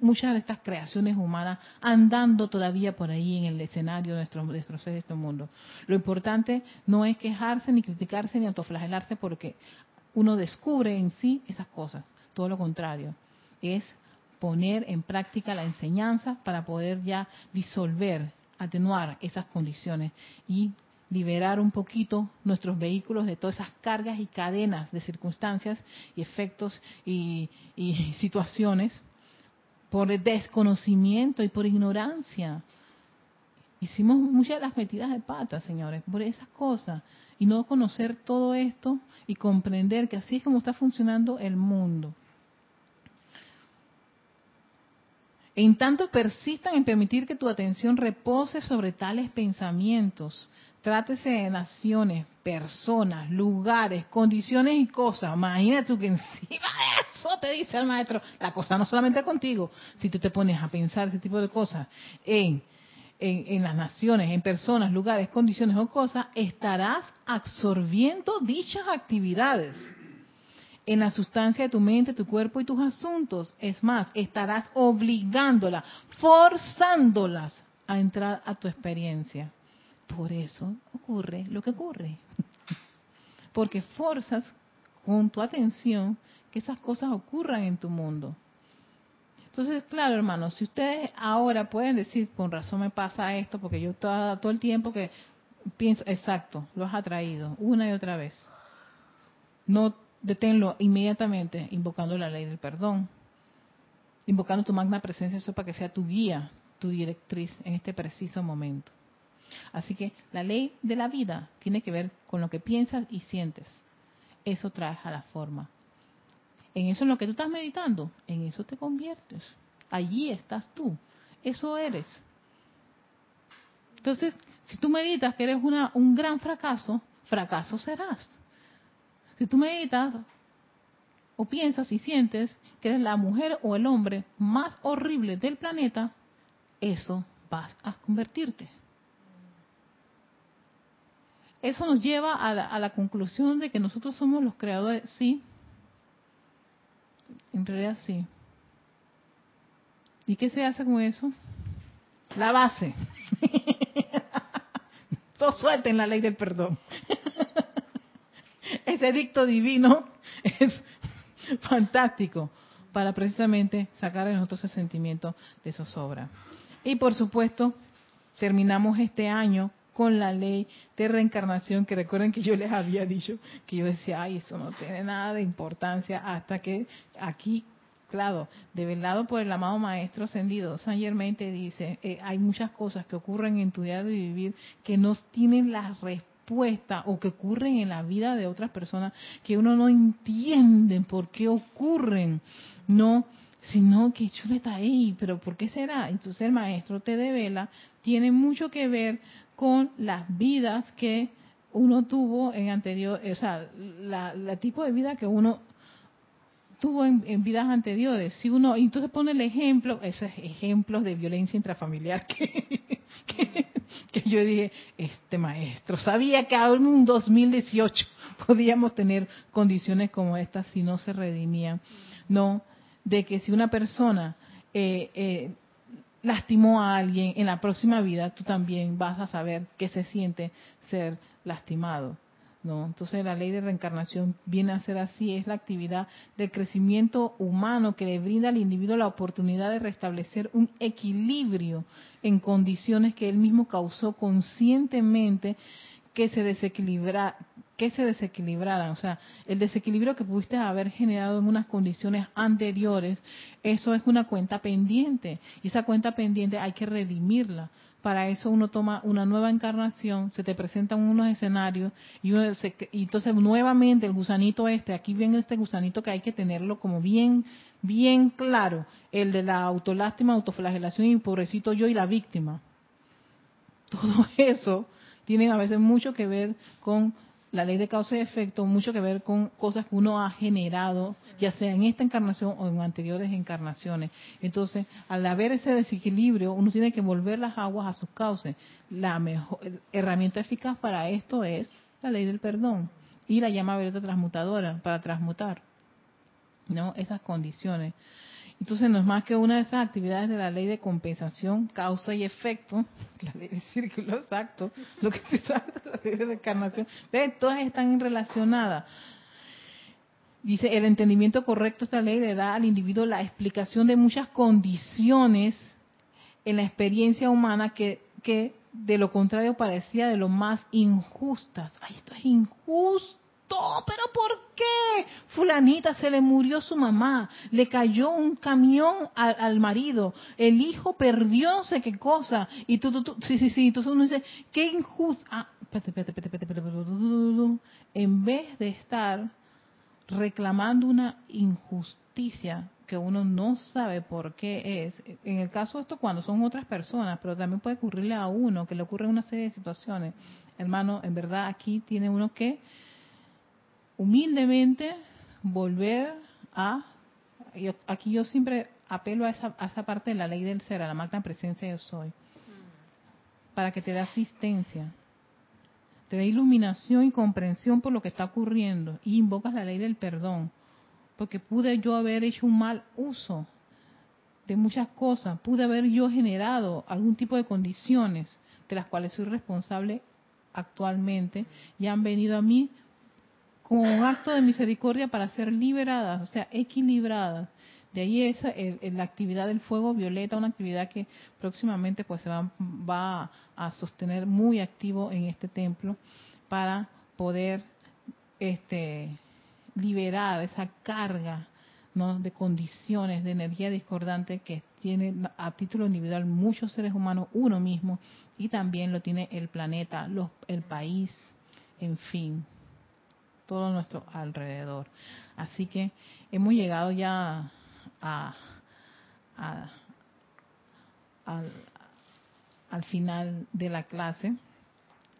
muchas de estas creaciones humanas andando todavía por ahí en el escenario de nuestro, nuestro ser, de este mundo. Lo importante no es quejarse, ni criticarse, ni autoflagelarse porque uno descubre en sí esas cosas. Todo lo contrario, es poner en práctica la enseñanza para poder ya disolver, atenuar esas condiciones y liberar un poquito nuestros vehículos de todas esas cargas y cadenas de circunstancias y efectos y, situaciones por desconocimiento y por ignorancia. Hicimos muchas de las metidas de patas, señores, por esas cosas y no conocer todo esto y comprender que así es como está funcionando el mundo. En tanto persistan en permitir que tu atención repose sobre tales pensamientos, trátese de naciones, personas, lugares, condiciones y cosas. Imagínate tú que encima de eso te dice el maestro, la cosa no solamente contigo, si tú te pones a pensar ese tipo de cosas en en, las naciones, en personas, lugares, condiciones o cosas, estarás absorbiendo dichas actividades en la sustancia de tu mente, tu cuerpo y tus asuntos. Es más, estarás obligándolas, forzándolas a entrar a tu experiencia. Por eso ocurre lo que ocurre. Porque forzas con tu atención que esas cosas ocurran en tu mundo. Entonces, claro, hermanos, si ustedes ahora pueden decir, con razón me pasa esto, porque yo todo, todo el tiempo que pienso, exacto, lo has atraído una y otra vez. No deténlo inmediatamente invocando la ley del perdón, invocando tu magna presencia, eso para que sea tu guía, tu directriz en este preciso momento. Así que la ley de la vida tiene que ver con lo que piensas y sientes. Eso trae a la forma en eso en lo que tú estás meditando, en eso te conviertes. Allí estás tú. Eso eres. Entonces, si tú meditas que eres una, un gran fracaso, fracaso serás. Si tú meditas o piensas y sientes que eres la mujer o el hombre más horrible del planeta, eso vas a convertirte. Eso nos lleva a la, a la conclusión de que nosotros somos los creadores, sí, en realidad sí. ¿Y qué se hace con eso? La base. Todo suelta en la ley del perdón. Ese dicto divino es fantástico para precisamente sacar de nosotros ese sentimiento de zozobra. Y por supuesto, terminamos este año con la ley de reencarnación, que recuerden que yo les había dicho que yo decía, ay, eso no tiene nada de importancia hasta que aquí claro, develado por el amado Maestro Ascendido, San te dice, eh, hay muchas cosas que ocurren en tu día de vivir que no tienen la respuesta o que ocurren en la vida de otras personas que uno no entiende por qué ocurren, no, sino que chulo está ahí, pero ¿por qué será? Entonces el Maestro te devela, tiene mucho que ver con las vidas que uno tuvo en anterior, o sea, la, tipo de vida que uno tuvo en, vidas anteriores. Si uno, entonces pone el ejemplo, esos ejemplos de violencia intrafamiliar que, que, yo dije, este maestro sabía que aún en un 2018 podíamos tener condiciones como estas si no se redimían. No, de que si una persona eh, eh, lastimó a alguien en la próxima vida, tú también vas a saber qué se siente ser lastimado. ¿no? Entonces la ley de reencarnación viene a ser así, es la actividad del crecimiento humano que le brinda al individuo la oportunidad de restablecer un equilibrio en condiciones que él mismo causó conscientemente que se desequilibra, que se desequilibraran, o sea, el desequilibrio que pudiste haber generado en unas condiciones anteriores, eso es una cuenta pendiente. Y esa cuenta pendiente hay que redimirla. Para eso uno toma una nueva encarnación, se te presentan unos escenarios y, uno y entonces nuevamente el gusanito este, aquí viene este gusanito que hay que tenerlo como bien, bien claro, el de la autolástima, autoflagelación y pobrecito yo y la víctima. Todo eso tiene a veces mucho que ver con la ley de causa y efecto, mucho que ver con cosas que uno ha generado, ya sea en esta encarnación o en anteriores encarnaciones. Entonces, al haber ese desequilibrio, uno tiene que volver las aguas a sus cauces. La mejor herramienta eficaz para esto es la ley del perdón y la llama violeta transmutadora para transmutar, ¿no? Esas condiciones. Entonces no es más que una de esas actividades de la ley de compensación, causa y efecto, la ley de círculo exacto, lo que se sabe de la ley de encarnación. ¿Ven? Todas están relacionadas. Dice, el entendimiento correcto de esta ley le da al individuo la explicación de muchas condiciones en la experiencia humana que, que de lo contrario parecía de lo más injustas. Ay, esto es injusto pero ¿por qué? Fulanita se le murió su mamá, le cayó un camión al, marido, el hijo perdió no sé qué cosa, y tú, tú, tú, sí, sí, sí, entonces uno dice, qué injusto. Ah, en vez de estar reclamando una injusticia que uno no sabe por qué es, en el caso de esto cuando son otras personas, pero también puede ocurrirle a uno, que le ocurre una serie de situaciones, hermano, en verdad aquí tiene uno que humildemente volver a, aquí yo siempre apelo a esa, a esa parte de la ley del ser, a la magna presencia yo soy, para que te dé asistencia, te dé iluminación y comprensión por lo que está ocurriendo y invocas la ley del perdón, porque pude yo haber hecho un mal uso de muchas cosas, pude haber yo generado algún tipo de condiciones de las cuales soy responsable actualmente y han venido a mí como un acto de misericordia para ser liberadas, o sea, equilibradas. De ahí es la actividad del fuego violeta, una actividad que próximamente pues se va, va a sostener muy activo en este templo para poder este, liberar esa carga ¿no? de condiciones de energía discordante que tiene a título individual muchos seres humanos, uno mismo, y también lo tiene el planeta, los, el país, en fin todo nuestro alrededor. Así que hemos llegado ya a, al, final de la clase.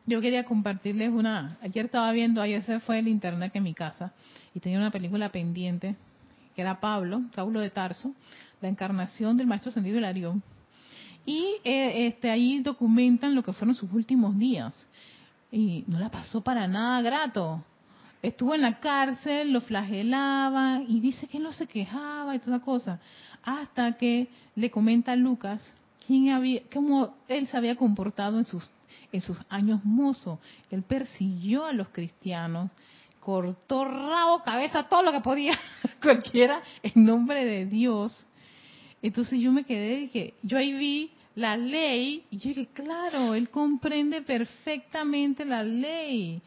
Yo quería compartirles una, ayer estaba viendo, ayer se fue el internet en mi casa y tenía una película pendiente que era Pablo, Saulo de Tarso, la encarnación del maestro Ascendido Hilarión. Y eh, este, ahí documentan lo que fueron sus últimos días. Y no la pasó para nada grato estuvo en la cárcel, lo flagelaba y dice que no se quejaba y toda cosa, hasta que le comenta a Lucas quién había, cómo él se había comportado en sus en sus años mozo. Él persiguió a los cristianos, cortó rabo, cabeza, todo lo que podía, cualquiera, en nombre de Dios. Entonces yo me quedé y dije, yo ahí vi la ley. Y yo dije, claro, él comprende perfectamente la ley.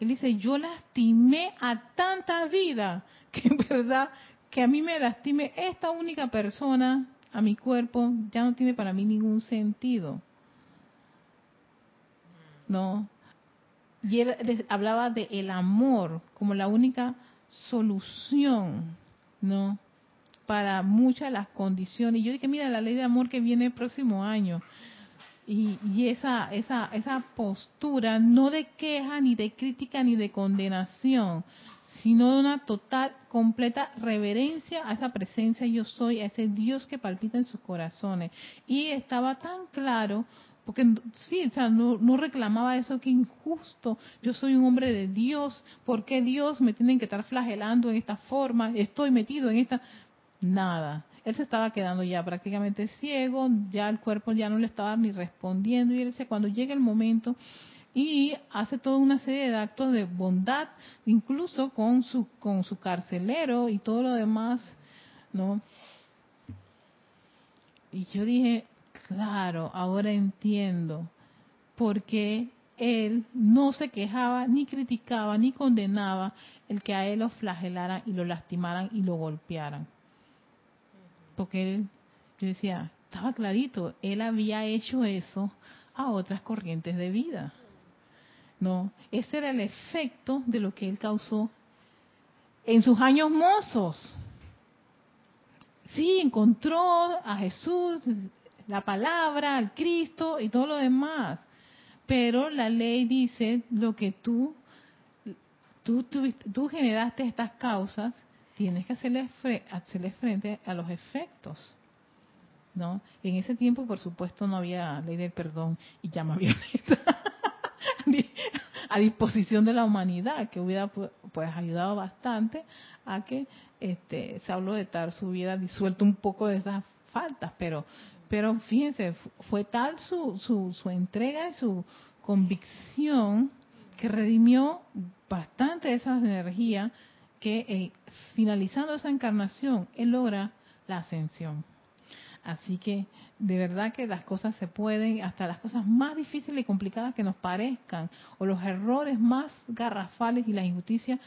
Él dice, yo lastimé a tanta vida que en verdad que a mí me lastime esta única persona a mi cuerpo ya no tiene para mí ningún sentido. No. Y él hablaba de el amor como la única solución, ¿no? Para muchas las condiciones. Y yo dije, mira, la ley de amor que viene el próximo año. Y, y, esa, esa, esa postura no de queja, ni de crítica, ni de condenación, sino de una total, completa reverencia a esa presencia yo soy, a ese Dios que palpita en sus corazones. Y estaba tan claro, porque sí, o sea, no, no reclamaba eso que injusto, yo soy un hombre de Dios, ¿por qué Dios me tienen que estar flagelando en esta forma? Estoy metido en esta... Nada. Él se estaba quedando ya prácticamente ciego, ya el cuerpo ya no le estaba ni respondiendo y él decía, cuando llegue el momento y hace toda una serie de actos de bondad, incluso con su con su carcelero y todo lo demás, ¿no? Y yo dije, claro, ahora entiendo por qué él no se quejaba, ni criticaba, ni condenaba el que a él lo flagelaran y lo lastimaran y lo golpearan. Porque él, yo decía, estaba clarito, él había hecho eso a otras corrientes de vida. No, ese era el efecto de lo que él causó en sus años mozos. Sí, encontró a Jesús, la palabra, al Cristo y todo lo demás. Pero la ley dice lo que tú, tú, tú, generaste estas causas, tienes que hacerle, hacerle frente a los efectos. ¿no? En ese tiempo, por supuesto, no había ley del perdón y llama violeta. a disposición de la humanidad, que hubiera pues ayudado bastante a que este Saulo de Tarso hubiera disuelto un poco de esas faltas, pero pero fíjense, fue tal su, su, su entrega y su convicción que redimió bastante de esa energía que eh, finalizando esa encarnación, él logra la ascensión. Así que de verdad que las cosas se pueden, hasta las cosas más difíciles y complicadas que nos parezcan, o los errores más garrafales y las injusticias,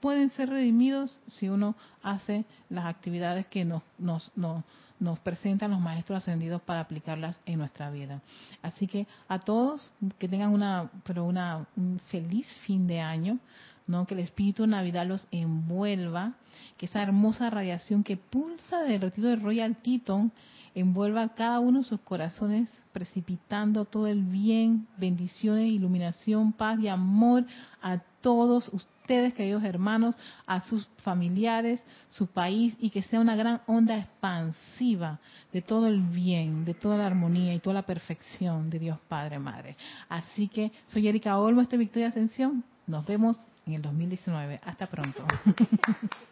pueden ser redimidos si uno hace las actividades que nos, nos, nos, nos presentan los maestros ascendidos para aplicarlas en nuestra vida. Así que a todos que tengan una, pero una, un feliz fin de año, ¿no? que el espíritu Navidad los envuelva, que esa hermosa radiación que pulsa del retiro de Royal Teton envuelva a cada uno de sus corazones, precipitando todo el bien, bendiciones, iluminación, paz y amor a todos ustedes, queridos hermanos, a sus familiares, su país, y que sea una gran onda expansiva de todo el bien, de toda la armonía y toda la perfección de Dios Padre, Madre. Así que soy Erika Olmo, este Victoria Ascensión. Nos vemos en el 2019. Hasta pronto.